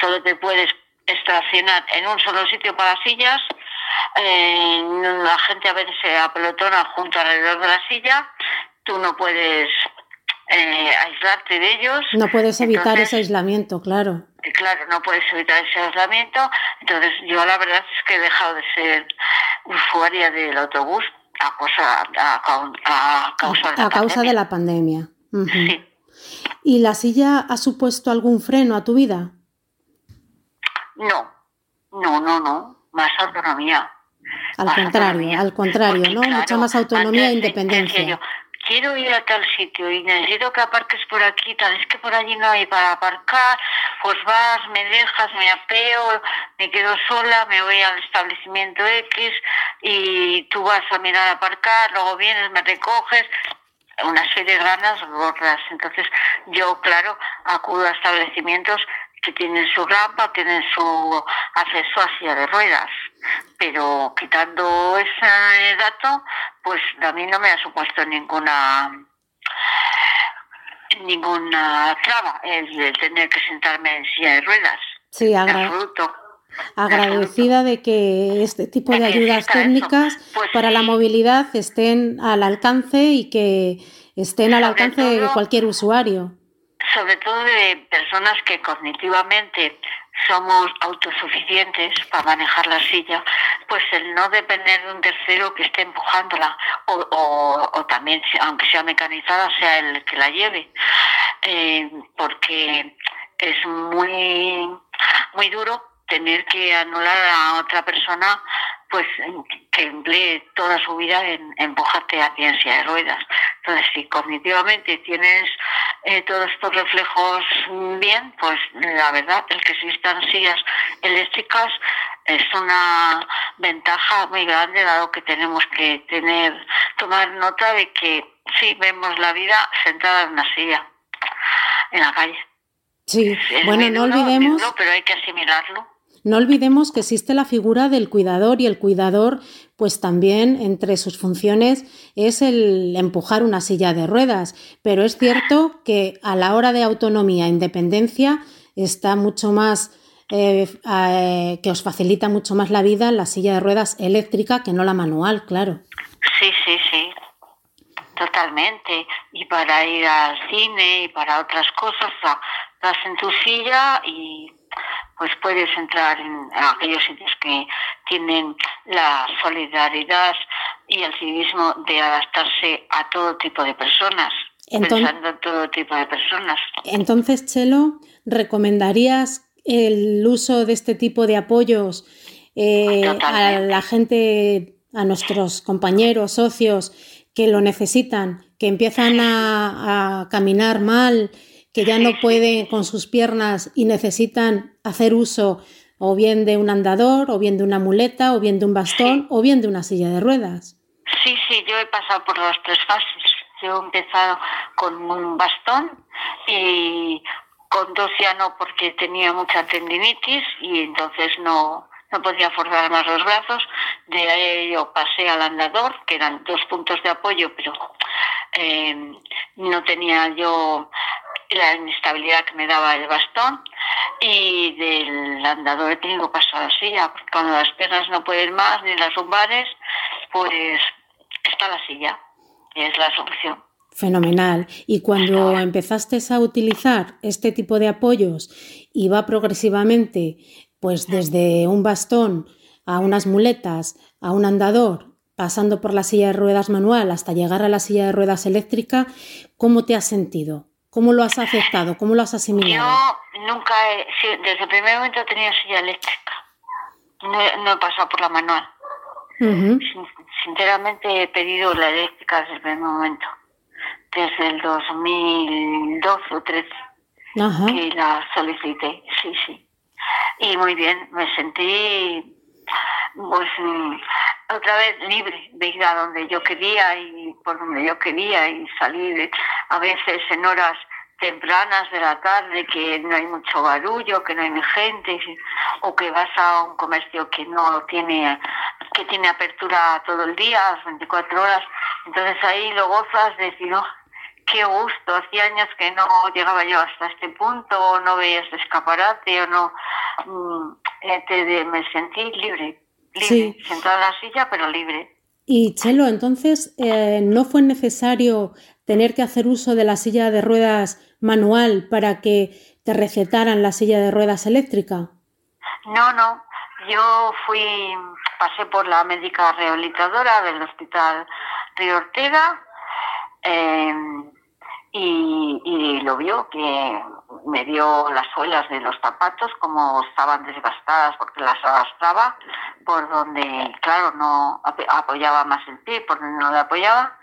solo te puedes estacionar en un solo sitio para sillas eh, la gente a veces se apelotona junto alrededor de la silla, tú no puedes eh, aislarte de ellos. No puedes evitar ese aislamiento, claro. Eh, claro, no puedes evitar ese aislamiento. Entonces, yo la verdad es que he dejado de ser usuaria del autobús a, causa, a, causa, de, la causa de la pandemia. Sí. ¿Y la silla ha supuesto algún freno a tu vida? No, no, no, no. Más autonomía. Al contrario, al contrario, ¿no? Mucha más autonomía e independencia. quiero ir a tal sitio y necesito que aparques por aquí, tal vez que por allí no hay para aparcar, pues vas, me dejas, me apeo, me quedo sola, me voy al establecimiento X y tú vas a mirar a aparcar, luego vienes, me recoges, una serie de ganas gordas. Entonces yo, claro, acudo a establecimientos que tienen su rampa, tienen su acceso a silla de ruedas. Pero quitando ese dato, pues a mí no me ha supuesto ninguna ninguna traba el de tener que sentarme en silla de ruedas. Sí, agradecida de que este tipo de ayudas técnicas pues para la movilidad estén al alcance y que estén al alcance de cualquier usuario sobre todo de personas que cognitivamente somos autosuficientes para manejar la silla, pues el no depender de un tercero que esté empujándola o, o, también, aunque sea mecanizada, sea el que la lleve, eh, porque es muy, muy duro tener que anular a otra persona pues que emplee toda su vida en, empujarte a ciencia de ruedas. Entonces, si cognitivamente tienes eh, todos estos reflejos bien, pues la verdad, el que existan sillas eléctricas es una ventaja muy grande, dado que tenemos que tener, tomar nota de que sí, vemos la vida sentada en una silla, en la calle. Sí, bueno, no olvidemos. pero hay que asimilarlo. No olvidemos que existe la figura del cuidador y el cuidador, pues también entre sus funciones es el empujar una silla de ruedas, pero es cierto que a la hora de autonomía e independencia está mucho más, eh, eh, que os facilita mucho más la vida la silla de ruedas eléctrica que no la manual, claro. Sí, sí, sí. Totalmente. Y para ir al cine y para otras cosas, vas en tu silla y pues puedes entrar en aquellos sitios que tienen la solidaridad y el civismo de adaptarse a todo tipo de personas, pensando en todo tipo de personas. Entonces, Chelo, ¿recomendarías el uso de este tipo de apoyos eh, a la gente, a nuestros compañeros, socios que lo necesitan, que empiezan a caminar mal? Que ya no pueden con sus piernas y necesitan hacer uso o bien de un andador, o bien de una muleta, o bien de un bastón, o bien de una silla de ruedas. Sí, sí, yo he pasado por las tres fases. Yo he empezado con un bastón y con dos ya no porque tenía mucha tendinitis y entonces no, no podía forzar más los brazos. De ahí yo pasé al andador, que eran dos puntos de apoyo, pero eh, no tenía yo la inestabilidad que me daba el bastón y del andador he tenido paso a la silla, porque cuando las piernas no pueden más, ni las lumbares, pues está la silla, y es la solución. Fenomenal. Y cuando empezaste a utilizar este tipo de apoyos y va progresivamente, pues desde un bastón a unas muletas, a un andador, pasando por la silla de ruedas manual hasta llegar a la silla de ruedas eléctrica, ¿cómo te has sentido? ¿Cómo lo has aceptado? ¿Cómo lo has asimilado? Yo nunca, he, desde el primer momento he tenido silla eléctrica. No, he pasado por la manual. Sinceramente he pedido la eléctrica desde el primer momento. Desde el 2012 o 2013 que la solicité. Sí, sí. Y muy bien, me sentí pues otra vez libre de ir a donde yo quería y por donde yo quería y salir a veces en horas tempranas de la tarde que no hay mucho barullo, que no hay gente o que vas a un comercio que no tiene que tiene apertura todo el día, las 24 horas, entonces ahí lo gozas de decir, oh, qué gusto, hacía años que no llegaba yo hasta este punto, o no veía este escaparate, o no, mm, eh, me sentí libre, libre, sentada en la silla, pero libre. Y Chelo, entonces, eh, ¿no fue necesario tener que hacer uso de la silla de ruedas manual para que te recetaran la silla de ruedas eléctrica? No, no. Yo fui, pasé por la médica rehabilitadora del Hospital Río Ortega eh, y, lo vio que me dio las suelas de los zapatos como estaban desgastadas porque las arrastraba por donde, claro, no apoyaba más el pie, por donde no le apoyaba.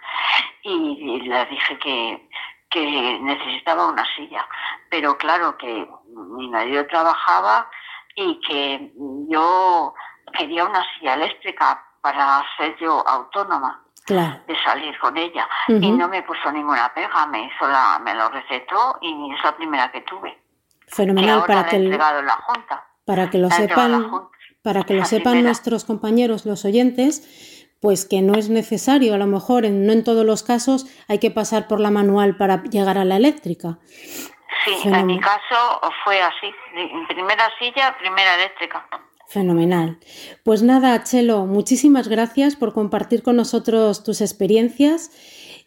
y, le dije que, que necesitaba una silla. Pero claro que mi marido trabajaba y que yo quería una silla eléctrica para ser yo autónoma. De salir con ella y no me puso ninguna pega, me hizo la, me lo recetó y es la primera que tuve. Fenomenal para que la junta. para que lo sepan para que lo sepan nuestros compañeros los oyentes pues que no es necesario, a lo mejor en, no en todos los casos hay que pasar por la manual para llegar a la eléctrica. Sí, en mi caso fue así, primera silla, primera eléctrica. Fenomenal. Pues nada, Chelo, muchísimas gracias por compartir con nosotros tus experiencias.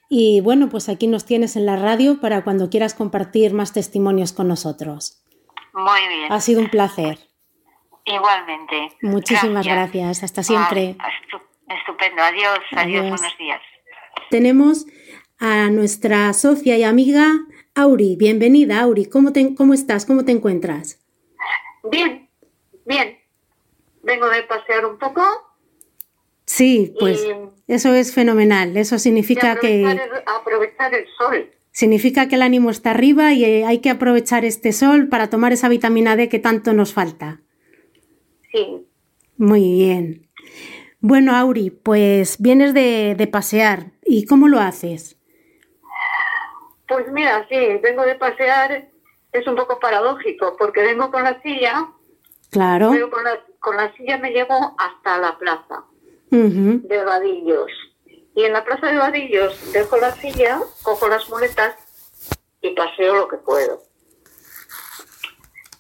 Y bueno, pues aquí nos tienes en la radio para cuando quieras compartir más testimonios con nosotros. Muy bien. Ha sido un placer. Igualmente. Muchísimas gracias. Hasta siempre. estupendo. Adiós. Adiós. Buenos días. Tenemos a nuestra socia y amiga Auri. Bienvenida, Auri. ¿Cómo, cómo estás? ¿Cómo te encuentras? Bien, bien vengo de pasear un poco. Sí, pues eso es fenomenal. Eso significa que... aprovechar el sol. Significa que el ánimo está arriba y eh, hay que aprovechar este sol para tomar esa vitamina D que tanto nos falta. Sí. Muy bien. Bueno, Auri, pues vienes de, de pasear. ¿Y cómo lo haces? Pues mira, sí, vengo de pasear. Es un poco paradójico porque vengo con la silla. Claro. Pero con la, con la silla me llevo hasta la plaza de Vadillos. Y en la plaza de Vadillos dejo la silla, cojo las muletas y paseo lo que puedo.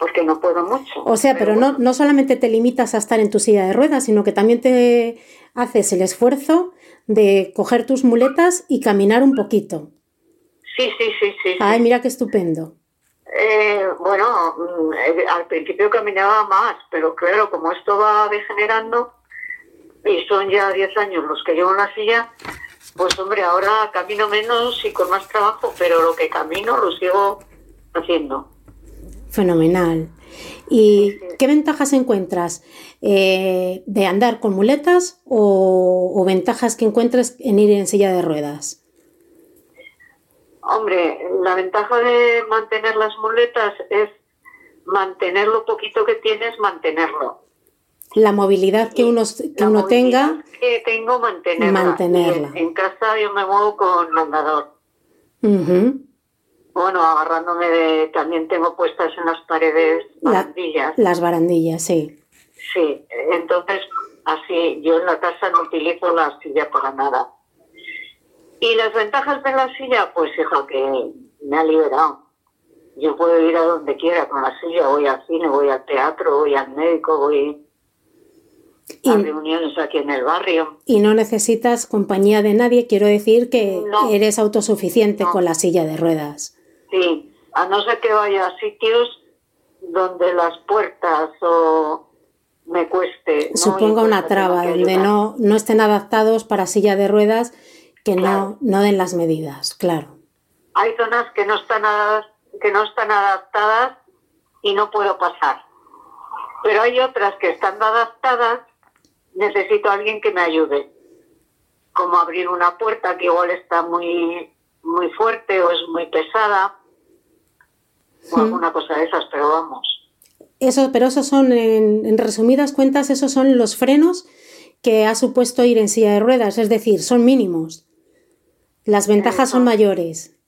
Porque no puedo mucho. O sea, pero, no, no solamente te limitas a estar en tu silla de ruedas, sino que también te haces el esfuerzo de coger tus muletas y caminar un poquito. Sí, sí, sí, sí. Ay, mira qué estupendo. Eh, bueno, mm, eh, al principio caminaba más, pero claro, como esto va degenerando y son ya 10 años los que llevo en la silla, pues hombre, ahora camino menos y con más trabajo, pero lo que camino lo sigo haciendo. Fenomenal. ¿Y qué ventajas encuentras eh, de andar con muletas o, o ventajas que encuentras en ir en silla de ruedas? Hombre, la ventaja de mantener las muletas es mantener lo poquito que tienes, mantenerlo. La movilidad que uno, que uno tenga. Que tengo, mantenerla. mantenerla. En, casa yo me muevo con andador. Bueno, agarrándome de. También tengo puestas en las paredes barandillas. las barandillas, sí. Sí, entonces así yo en la casa no utilizo la silla para nada. Y las ventajas de la silla, pues hija, que me ha liberado. Yo puedo ir a donde quiera con la silla, voy al cine, voy al teatro, voy al médico, voy a reuniones aquí en el barrio. Y no necesitas compañía de nadie, quiero decir que eres autosuficiente con la silla de ruedas. Sí, a no ser que vaya a sitios donde las puertas o me cueste. Suponga una traba, donde no, no estén adaptados para silla de ruedas que no, no den las medidas, claro. Hay zonas que no están que no están adaptadas y no puedo pasar. Pero hay otras que están adaptadas, necesito a alguien que me ayude. Como abrir una puerta que igual está muy, muy fuerte o es muy pesada. O alguna cosa de esas, pero vamos. Eso, pero esos son, en, en resumidas cuentas, esos son los frenos que ha supuesto ir en silla de ruedas, es decir, son mínimos. Las ventajas son mayores.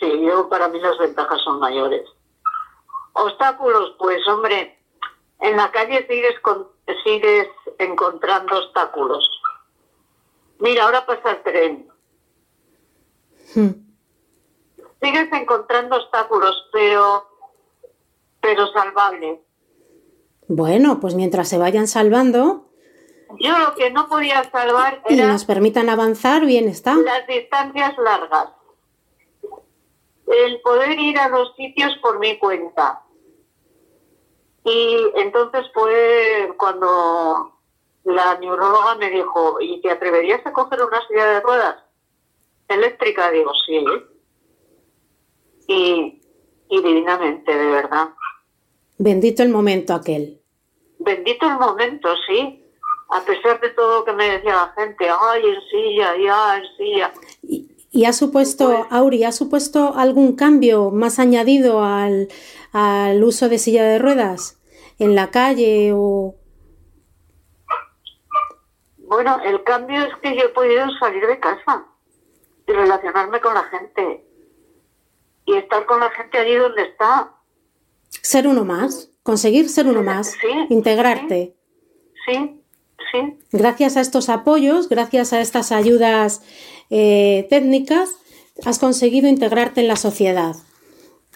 Sí, yo para mí las ventajas son mayores. Obstáculos, pues hombre, en la calle sigues, sigues encontrando obstáculos. Mira, ahora pasa el tren. Hmm. Sigues encontrando obstáculos, pero, pero salvables. Bueno, pues mientras se vayan salvando, yo lo que no podía salvar era... Y nos permitan avanzar, bien está. Las distancias largas. El poder ir a los sitios por mi cuenta. Y entonces fue cuando la neuróloga me dijo, ¿y te atreverías a coger una silla de ruedas eléctrica? Digo, sí. Y, y divinamente, de verdad. Bendito el momento aquel. Bendito el momento, sí a pesar de todo lo que me decía la gente, ay, en silla, ya, en silla. Y, ¿Y ha supuesto, Pues Auri, ha supuesto algún cambio más añadido al, al uso de silla de ruedas en la calle o...? Bueno, el cambio es que yo he podido salir de casa y relacionarme con la gente y estar con la gente allí donde está. Ser uno más, conseguir ser uno más, Sí, integrarte. Sí, sí. Gracias a estos apoyos, gracias a estas ayudas eh, técnicas, has conseguido integrarte en la sociedad,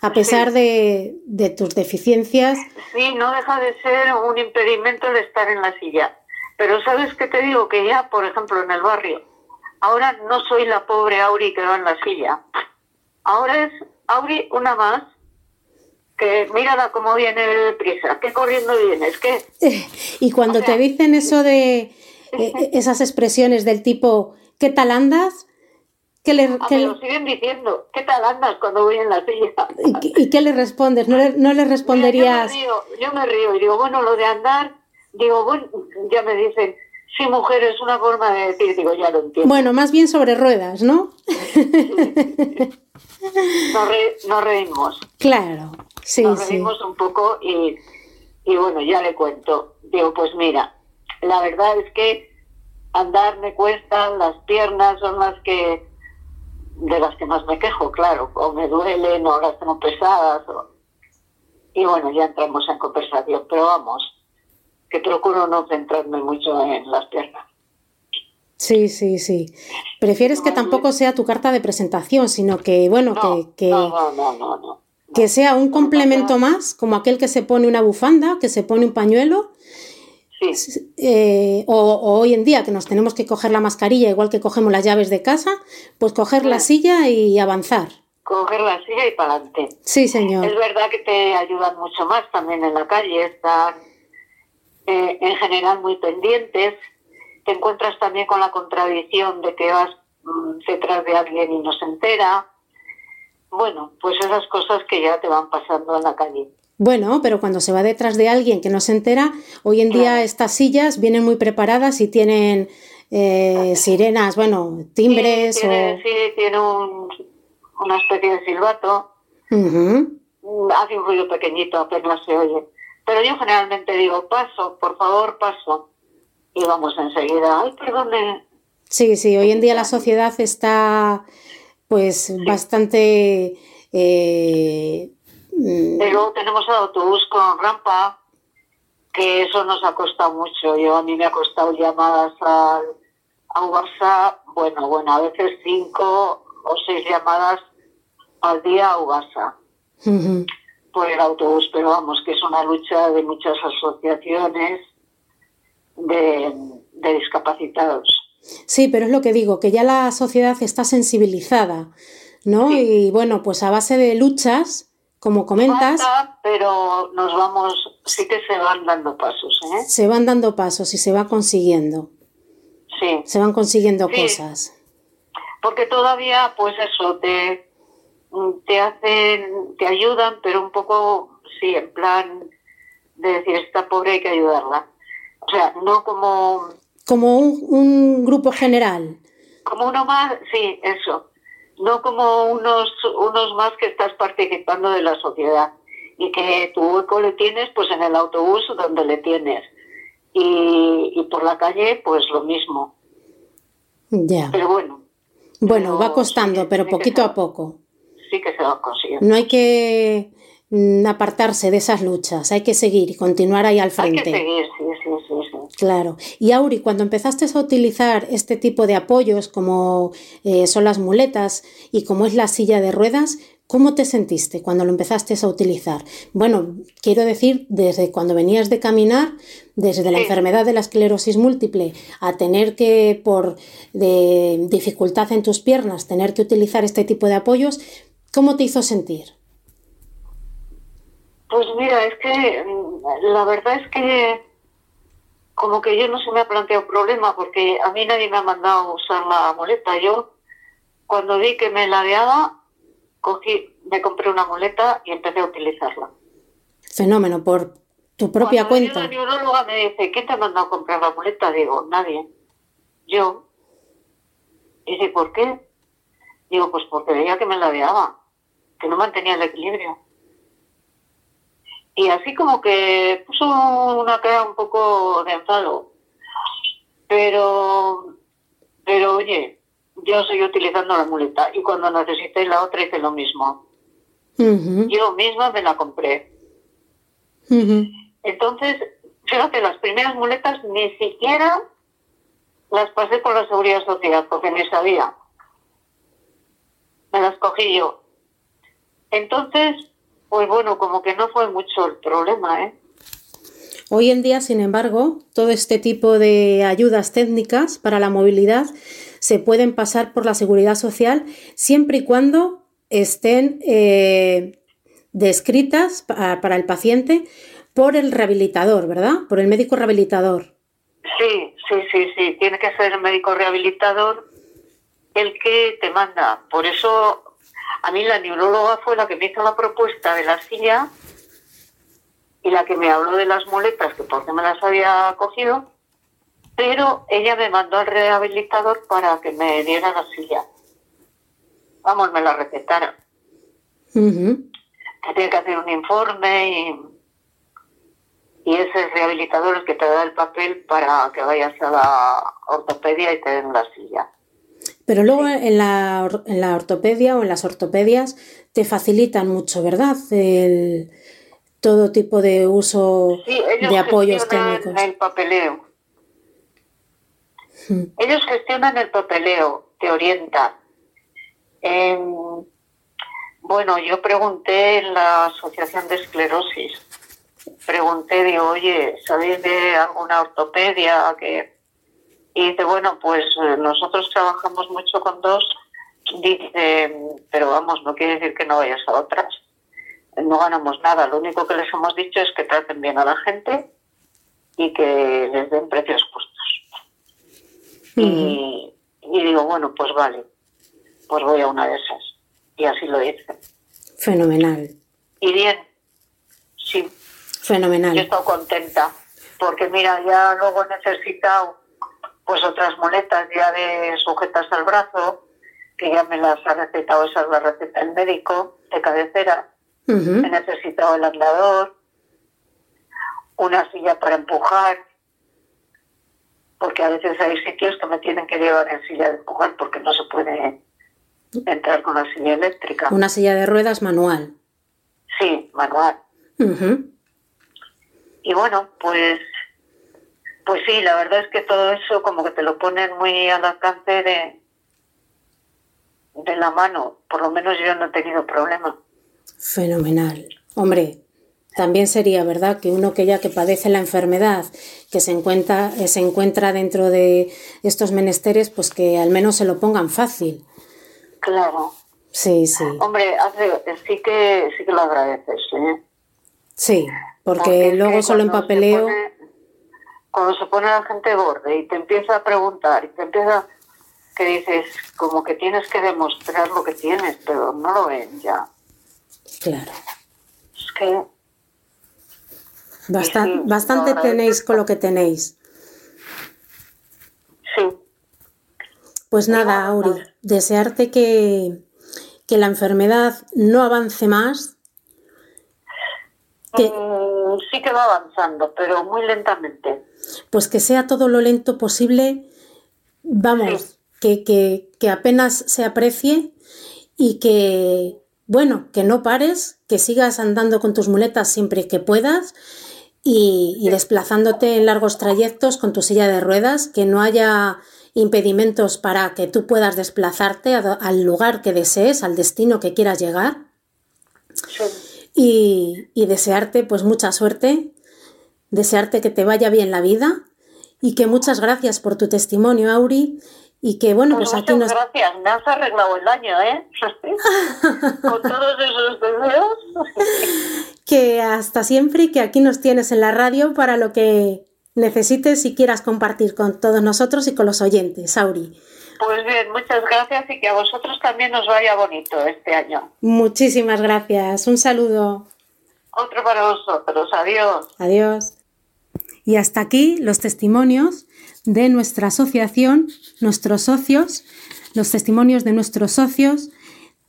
a pesar de, de tus deficiencias. Sí, no deja de ser un impedimento el estar en la silla. Pero ¿sabes qué te digo? Que ya, por ejemplo, en el barrio, ahora no soy la pobre Auri que va en la silla. Ahora es Auri una más que mírala cómo viene prisa, que corriendo vienes, que Y cuando te dicen eso de eh, esas expresiones del tipo, ¿qué tal andas? ¿Qué le, Ah, me lo siguen diciendo. ¿Qué tal andas cuando voy en la silla? y, y qué le respondes? ¿No le, no le responderías? Yo me, río, yo me río y digo, bueno, lo de andar, digo, bueno, ya me dicen, sí, mujer, es una forma de decir, digo, ya lo entiendo. Bueno, más bien sobre ruedas, ¿no? Nos, re- nos reímos. Claro, sí, nos sí. reímos un poco y, y bueno, ya le cuento. Digo, pues mira, la verdad es que andar me cuesta, las piernas son las que, de las que más me quejo, claro, o me duelen o las tengo pesadas. o- Y bueno, ya entramos en conversación, pero vamos, que procuro no centrarme mucho en las piernas. Sí, sí, sí. Prefieres que tampoco sea tu carta de presentación, sino que, bueno, que, que, No, no, no, no, no. Que sea un complemento más, como aquel que se pone una bufanda, que se pone un pañuelo. Eh, o, o hoy en día que nos tenemos que coger la mascarilla, igual que cogemos las llaves de casa, pues coger la silla y avanzar. Coger la silla y para adelante. Sí, Es señor. verdad que te ayudan mucho más también en la calle, están eh, en general muy pendientes. Te encuentras también con la contradicción de que vas mm, detrás de alguien y no se entera. Bueno, pues esas cosas que ya te van pasando en la calle. Bueno, pero cuando se va detrás de alguien que no se entera, hoy en día estas sillas vienen muy preparadas y tienen eh, sirenas, bueno, timbres Sí, tiene, sí, tiene un- una especie de silbato. o... Mm, Hace un ruido pequeñito, apenas se oye. Pero yo generalmente digo, paso, por favor, paso. Y vamos enseguida, ay, perdone, Sí, sí, hoy en día la sociedad está pues bastante... eh, mm, Y luego tenemos el autobús con rampa, que eso nos ha costado mucho. Yo a mí me ha costado llamadas al, a WhatsApp, bueno, bueno, a veces cinco o seis llamadas al día a ujú. por el autobús, pero vamos, que es una lucha de muchas asociaciones de, de discapacitados. Sí, pero es lo que digo, que ya la sociedad está sensibilizada, ¿no? Y bueno, pues a base de luchas, como comentas, Falta, pero nos vamos, sí que se van dando pasos, ¿eh? se van dando pasos y se va consiguiendo, Sí. se van consiguiendo Sí. cosas. porque todavía pues eso te te hacen te ayudan pero un poco sí en plan de decir esta pobre hay que ayudarla o sea no como Como un, un grupo general. como uno más sí eso no como unos unos más que estás participando de la sociedad y que tu hueco le tienes pues en el autobús donde le tienes y, y por la calle pues lo mismo Ya. pero bueno Bueno, va costando, pero poquito a poco. sí que se va consiguiendo No hay que mm, apartarse de esas luchas, hay que seguir y continuar ahí al hay frente. que seguir sí, sí. Claro. Y Auri, cuando empezaste a utilizar este tipo de apoyos como eh, son las muletas y como es la silla de ruedas, ¿cómo te sentiste cuando lo empezaste a utilizar? Bueno, quiero decir, desde cuando venías de caminar, desde la enfermedad de la esclerosis múltiple, a tener que, por de dificultad en tus piernas, tener que utilizar este tipo de apoyos, ¿cómo te hizo sentir? Pues mira, es que mm, la verdad es que como que yo no se me ha planteado problema porque a mí nadie me ha mandado usar la muleta. Yo cuando vi que me ladeaba, cogí, me compré una muleta y empecé a utilizarla. Fenómeno, por tu propia Cuando cuenta. La neuróloga me dice, ¿quién te ha mandado a comprar la muleta? Digo, nadie. Yo. Y dice, ¿por qué? Digo, pues porque veía que me ladeaba, que no mantenía el equilibrio. Y así como que puso una cara un poco de enfado. Pero, pero oye, yo estoy utilizando la muleta y cuando necesité la otra hice lo mismo. Yo misma me la compré. Entonces, fíjate, las primeras muletas ni siquiera las pasé por la seguridad social porque ni sabía. Me las cogí yo. Entonces, pues bueno, como que no fue mucho el problema, ¿eh? Hoy en día, sin embargo, todo este tipo de ayudas técnicas para la movilidad se pueden pasar por la seguridad social siempre y cuando estén eh, descritas para el paciente por el rehabilitador, ¿verdad? Por el médico rehabilitador. Sí, sí, sí, sí. Tiene que ser el médico rehabilitador el que te manda. Por eso a mí la neuróloga fue la que me hizo la propuesta de la silla y la que me habló de las muletas, que porque me las había cogido, pero ella me mandó al rehabilitador para que me diera la silla. Vamos, me la recetara. tiene que hacer un informe y, y ese rehabilitador el que te da el papel para que vayas a la ortopedia y te den la silla. Pero luego en la, en la ortopedia o en las ortopedias te facilitan mucho, ¿verdad? El, todo tipo de uso de apoyos técnicos. El papeleo. Hmm. Ellos gestionan el papeleo, te orientan. bueno, yo pregunté en la Asociación de Esclerosis, pregunté, digo, oye, ¿sabéis de alguna ortopedia que y dice, bueno, pues eh, nosotros trabajamos mucho con dos. Dice, pero vamos, no quiere decir que no vayas a otras. No ganamos nada. Lo único que les hemos dicho es que traten bien a la gente y que les den precios justos. y, digo, bueno, pues vale, pues voy a una de esas. Y así lo hice. Fenomenal. Y bien, sí. Fenomenal. Yo estoy contenta, porque mira, ya luego he necesitado pues otras muletas ya de sujetas al brazo, que ya me las ha recetado, esa es la receta del médico, de cabecera. He necesitado el andador, una silla para empujar, porque a veces hay sitios que me tienen que llevar en silla de empujar porque no se puede entrar con la silla eléctrica. Una silla de ruedas manual. Sí, manual. Y bueno, pues pues sí, la verdad es que todo eso como que te lo ponen muy al alcance de, de la mano. Por lo menos yo no he tenido problema. Fenomenal. Hombre, también sería verdad que uno que ya que padece la enfermedad, que se encuentra, se encuentra dentro de estos menesteres, pues que al menos se lo pongan fácil. Claro. Sí, sí. Hombre, sí que sí que lo agradeces, ¿eh? Sí, porque, luego solo en papeleo cuando se pone la gente borde y te empieza a preguntar y te empieza que dices como que tienes que demostrar lo que tienes, pero no lo ven ya. Claro. Es que... bastante tenéis con lo que tenéis. Sí. Pues nada, Auri, desearte que, que la enfermedad no avance más. Mm, sí que va avanzando, pero muy lentamente. Pues que sea todo lo lento posible, vamos, que, que, apenas se aprecie y que, bueno, que no pares, que sigas andando con tus muletas siempre que puedas y, desplazándote en largos trayectos con tu silla de ruedas, que no haya impedimentos para que tú puedas desplazarte al lugar que desees, al destino que quieras llegar. Y, y, desearte pues mucha suerte desearte que te vaya bien la vida y que muchas gracias por tu testimonio, Auri. Y que bueno, pues, pues aquí nos. Gracias, me has arreglado el año, ¿eh? Con todos esos deseos. que hasta siempre y que aquí nos tienes en la radio para lo que necesites y quieras compartir con todos nosotros y con los oyentes, Auri. Pues bien, muchas gracias y que a vosotros también os vaya bonito este año. Muchísimas gracias. Un saludo. Otro para vosotros. Adiós. Adiós. Y hasta aquí los testimonios de nuestra asociación, nuestros socios, los testimonios de nuestros socios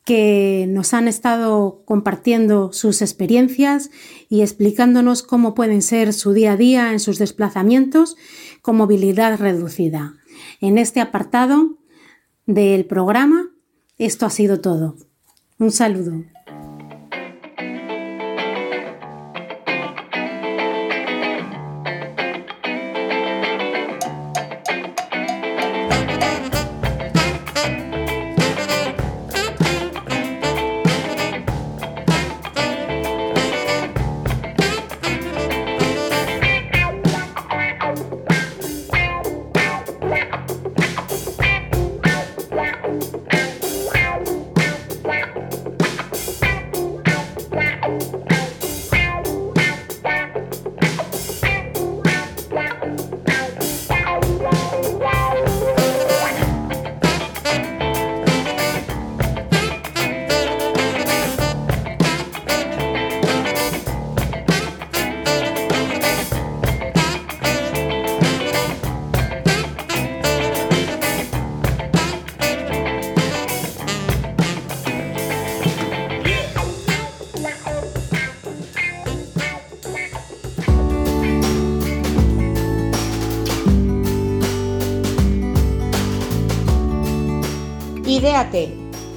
que nos han estado compartiendo sus experiencias y explicándonos cómo pueden ser su día a día en sus desplazamientos con movilidad reducida. En este apartado del programa, esto ha sido todo. Un saludo.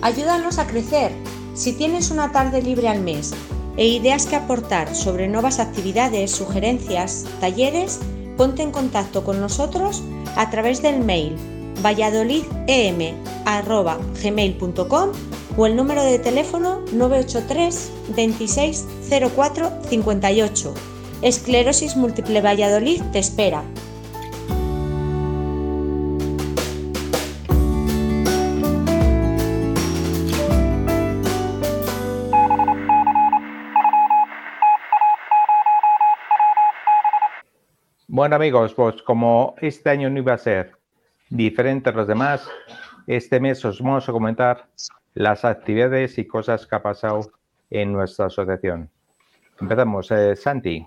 Ayúdanos a crecer. Si tienes una tarde libre al mes e ideas que aportar sobre nuevas actividades, sugerencias, talleres, ponte en contacto con nosotros a través del mail valladolidem.gmail.com o el número de teléfono 983 26 04 58. Esclerosis Múltiple Valladolid te espera. Bueno amigos, pues como este año no iba a ser diferente a los demás, este mes os vamos a comentar las actividades y cosas que ha pasado en nuestra asociación. Empezamos, eh, Santi,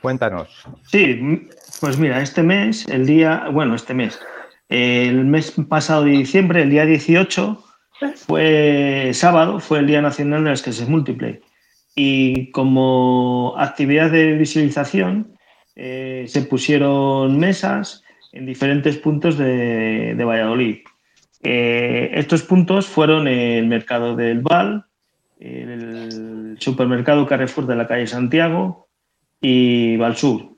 cuéntanos. Sí, pues mira, este mes, el día, bueno, este mes, el mes pasado de diciembre, el día 18, fue sábado, fue el Día Nacional de la Escasez Múltiple. Y como actividad de visualización, eh, se pusieron mesas en diferentes puntos de, Valladolid. Eh, estos puntos fueron el mercado del Val, el supermercado Carrefour de la calle Santiago y Valsur.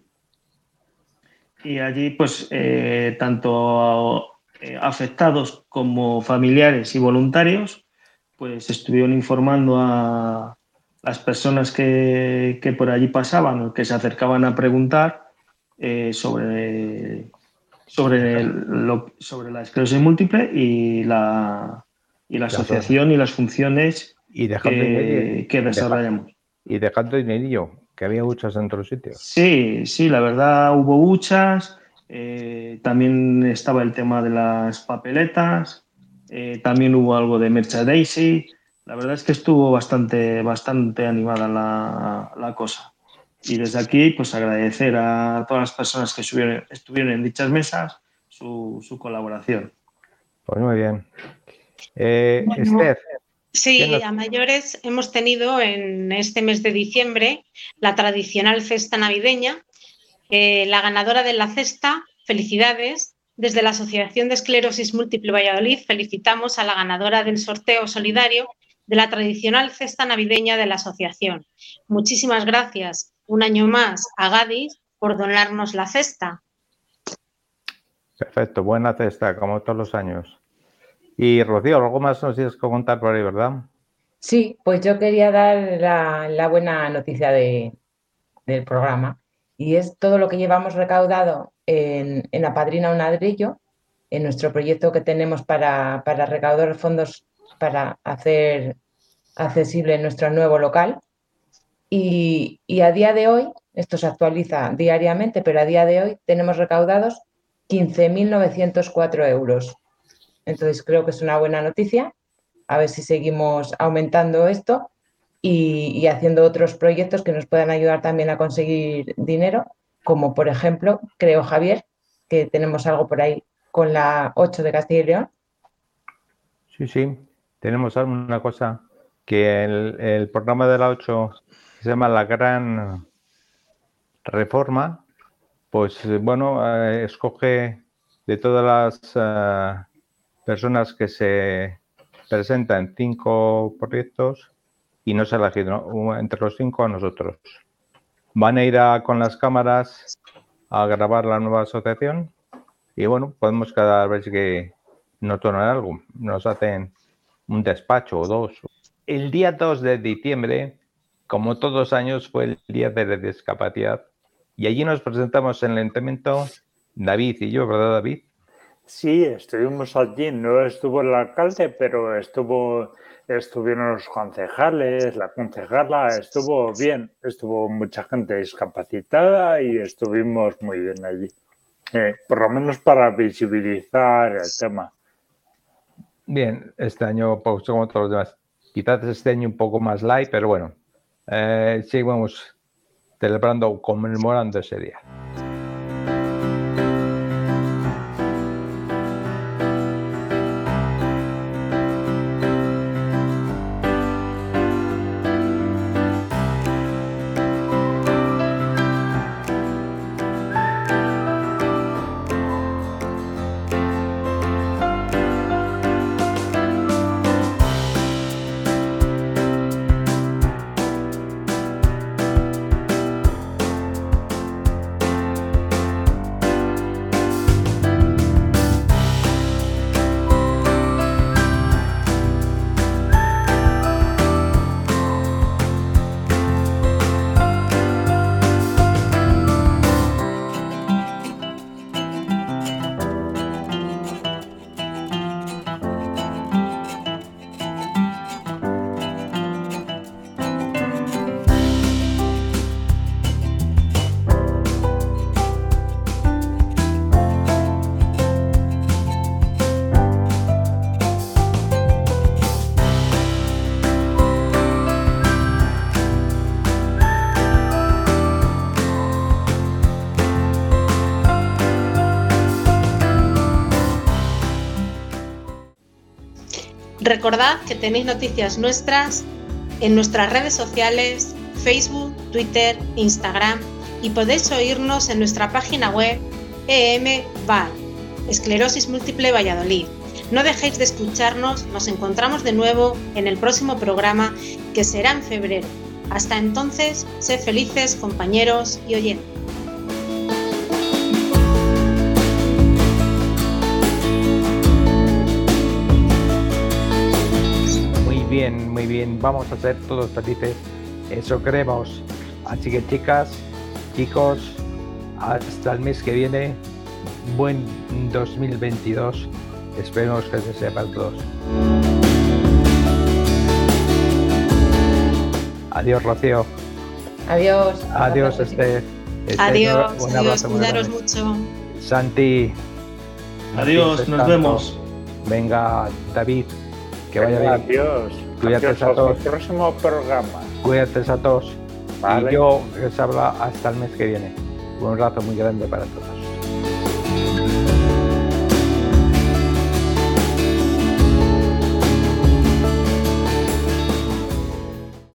Y allí, pues, eh, tanto afectados como familiares y voluntarios, pues estuvieron informando a, las personas que, por allí pasaban o que se acercaban a preguntar eh, sobre, sobre, sobre la esclerosis múltiple y la, y la asociación y las funciones y que, que, desarrollamos. Y dejando dinerillo, que había muchas en otros sitios. Sí, sí, la verdad hubo muchas. Eh, también estaba el tema de las papeletas. Eh, también hubo algo de merchandising. La verdad es que estuvo bastante, bastante animada la, cosa. Y desde aquí, pues agradecer a todas las personas que estuvieron, en dichas mesas su, colaboración. Pues muy bien. Eh, Esther. Sí, a mayores hemos tenido en este mes de diciembre la tradicional cesta navideña. Eh, la ganadora de la cesta, felicidades. Desde la Asociación de Esclerosis Múltiple Valladolid felicitamos a la ganadora del sorteo solidario de la tradicional cesta navideña de la asociación. Muchísimas gracias un año más a Gadis por donarnos la cesta. Perfecto, buena cesta, como todos los años. Y Rocío, algo más nos tienes que contar por ahí, ¿verdad? Sí, pues yo quería dar la, buena noticia de, del programa y es todo lo que llevamos recaudado en, en la Padrina Un Ladrillo, en nuestro proyecto que tenemos para, para recaudar fondos para hacer accesible nuestro nuevo local. Y, a día de hoy, esto se actualiza diariamente, pero a día de hoy tenemos recaudados 15.904 euros. Entonces creo que es una buena noticia. A ver si seguimos aumentando esto y, haciendo otros proyectos que nos puedan ayudar también a conseguir dinero como por ejemplo, creo Javier, que tenemos algo por ahí con la 8 de Castilla y León. Sí, sí, tenemos alguna cosa que el, programa de la 8 se llama La Gran Reforma, pues bueno, eh, escoge de todas las eh, personas que se presentan cinco proyectos y no se ha elegido entre los cinco a nosotros. Van a ir con las cámaras a grabar la nueva asociación y bueno, podemos cada vez que nos tonan algo, nos hacen un despacho o dos. El día 2 de diciembre, como todos años, fue el día de la discapacidad y allí nos presentamos en el David y yo, ¿verdad David? Sí, estuvimos allí, no estuvo el alcalde, pero estuvo, estuvieron los concejales, la concejala, estuvo bien, estuvo mucha gente discapacitada y estuvimos muy bien allí. Eh, por lo menos para visibilizar el tema. Bien, este año, pues, como todos los demás, quizás este año un poco más light, pero bueno, eh, seguimos celebrando, conmemorando ese día. Recordad que tenéis noticias nuestras en nuestras redes sociales, Facebook, Twitter, Instagram y podéis oírnos en nuestra página web EMVAL, Esclerosis Múltiple Valladolid. No dejéis de escucharnos, nos encontramos de nuevo en el próximo programa que será en febrero. Hasta entonces, sed felices compañeros y oyentes. Bien, muy bien. Vamos a ser todos felices. Eso queremos. Así que chicas, chicos, hasta el mes que viene. Buen 2022. Esperemos que se sepan todos. Adiós, Rocío. Adiós. Adiós, este. Adiós. Un abrazo Adiós, mucho. Santi. Adiós, nos vemos. Venga, David. Que vaya bien. Adiós. Cuídate a todos. el próximo programa. Cuídate a todos. Y yo les habla hasta el mes que viene. Un rato muy grande para todos.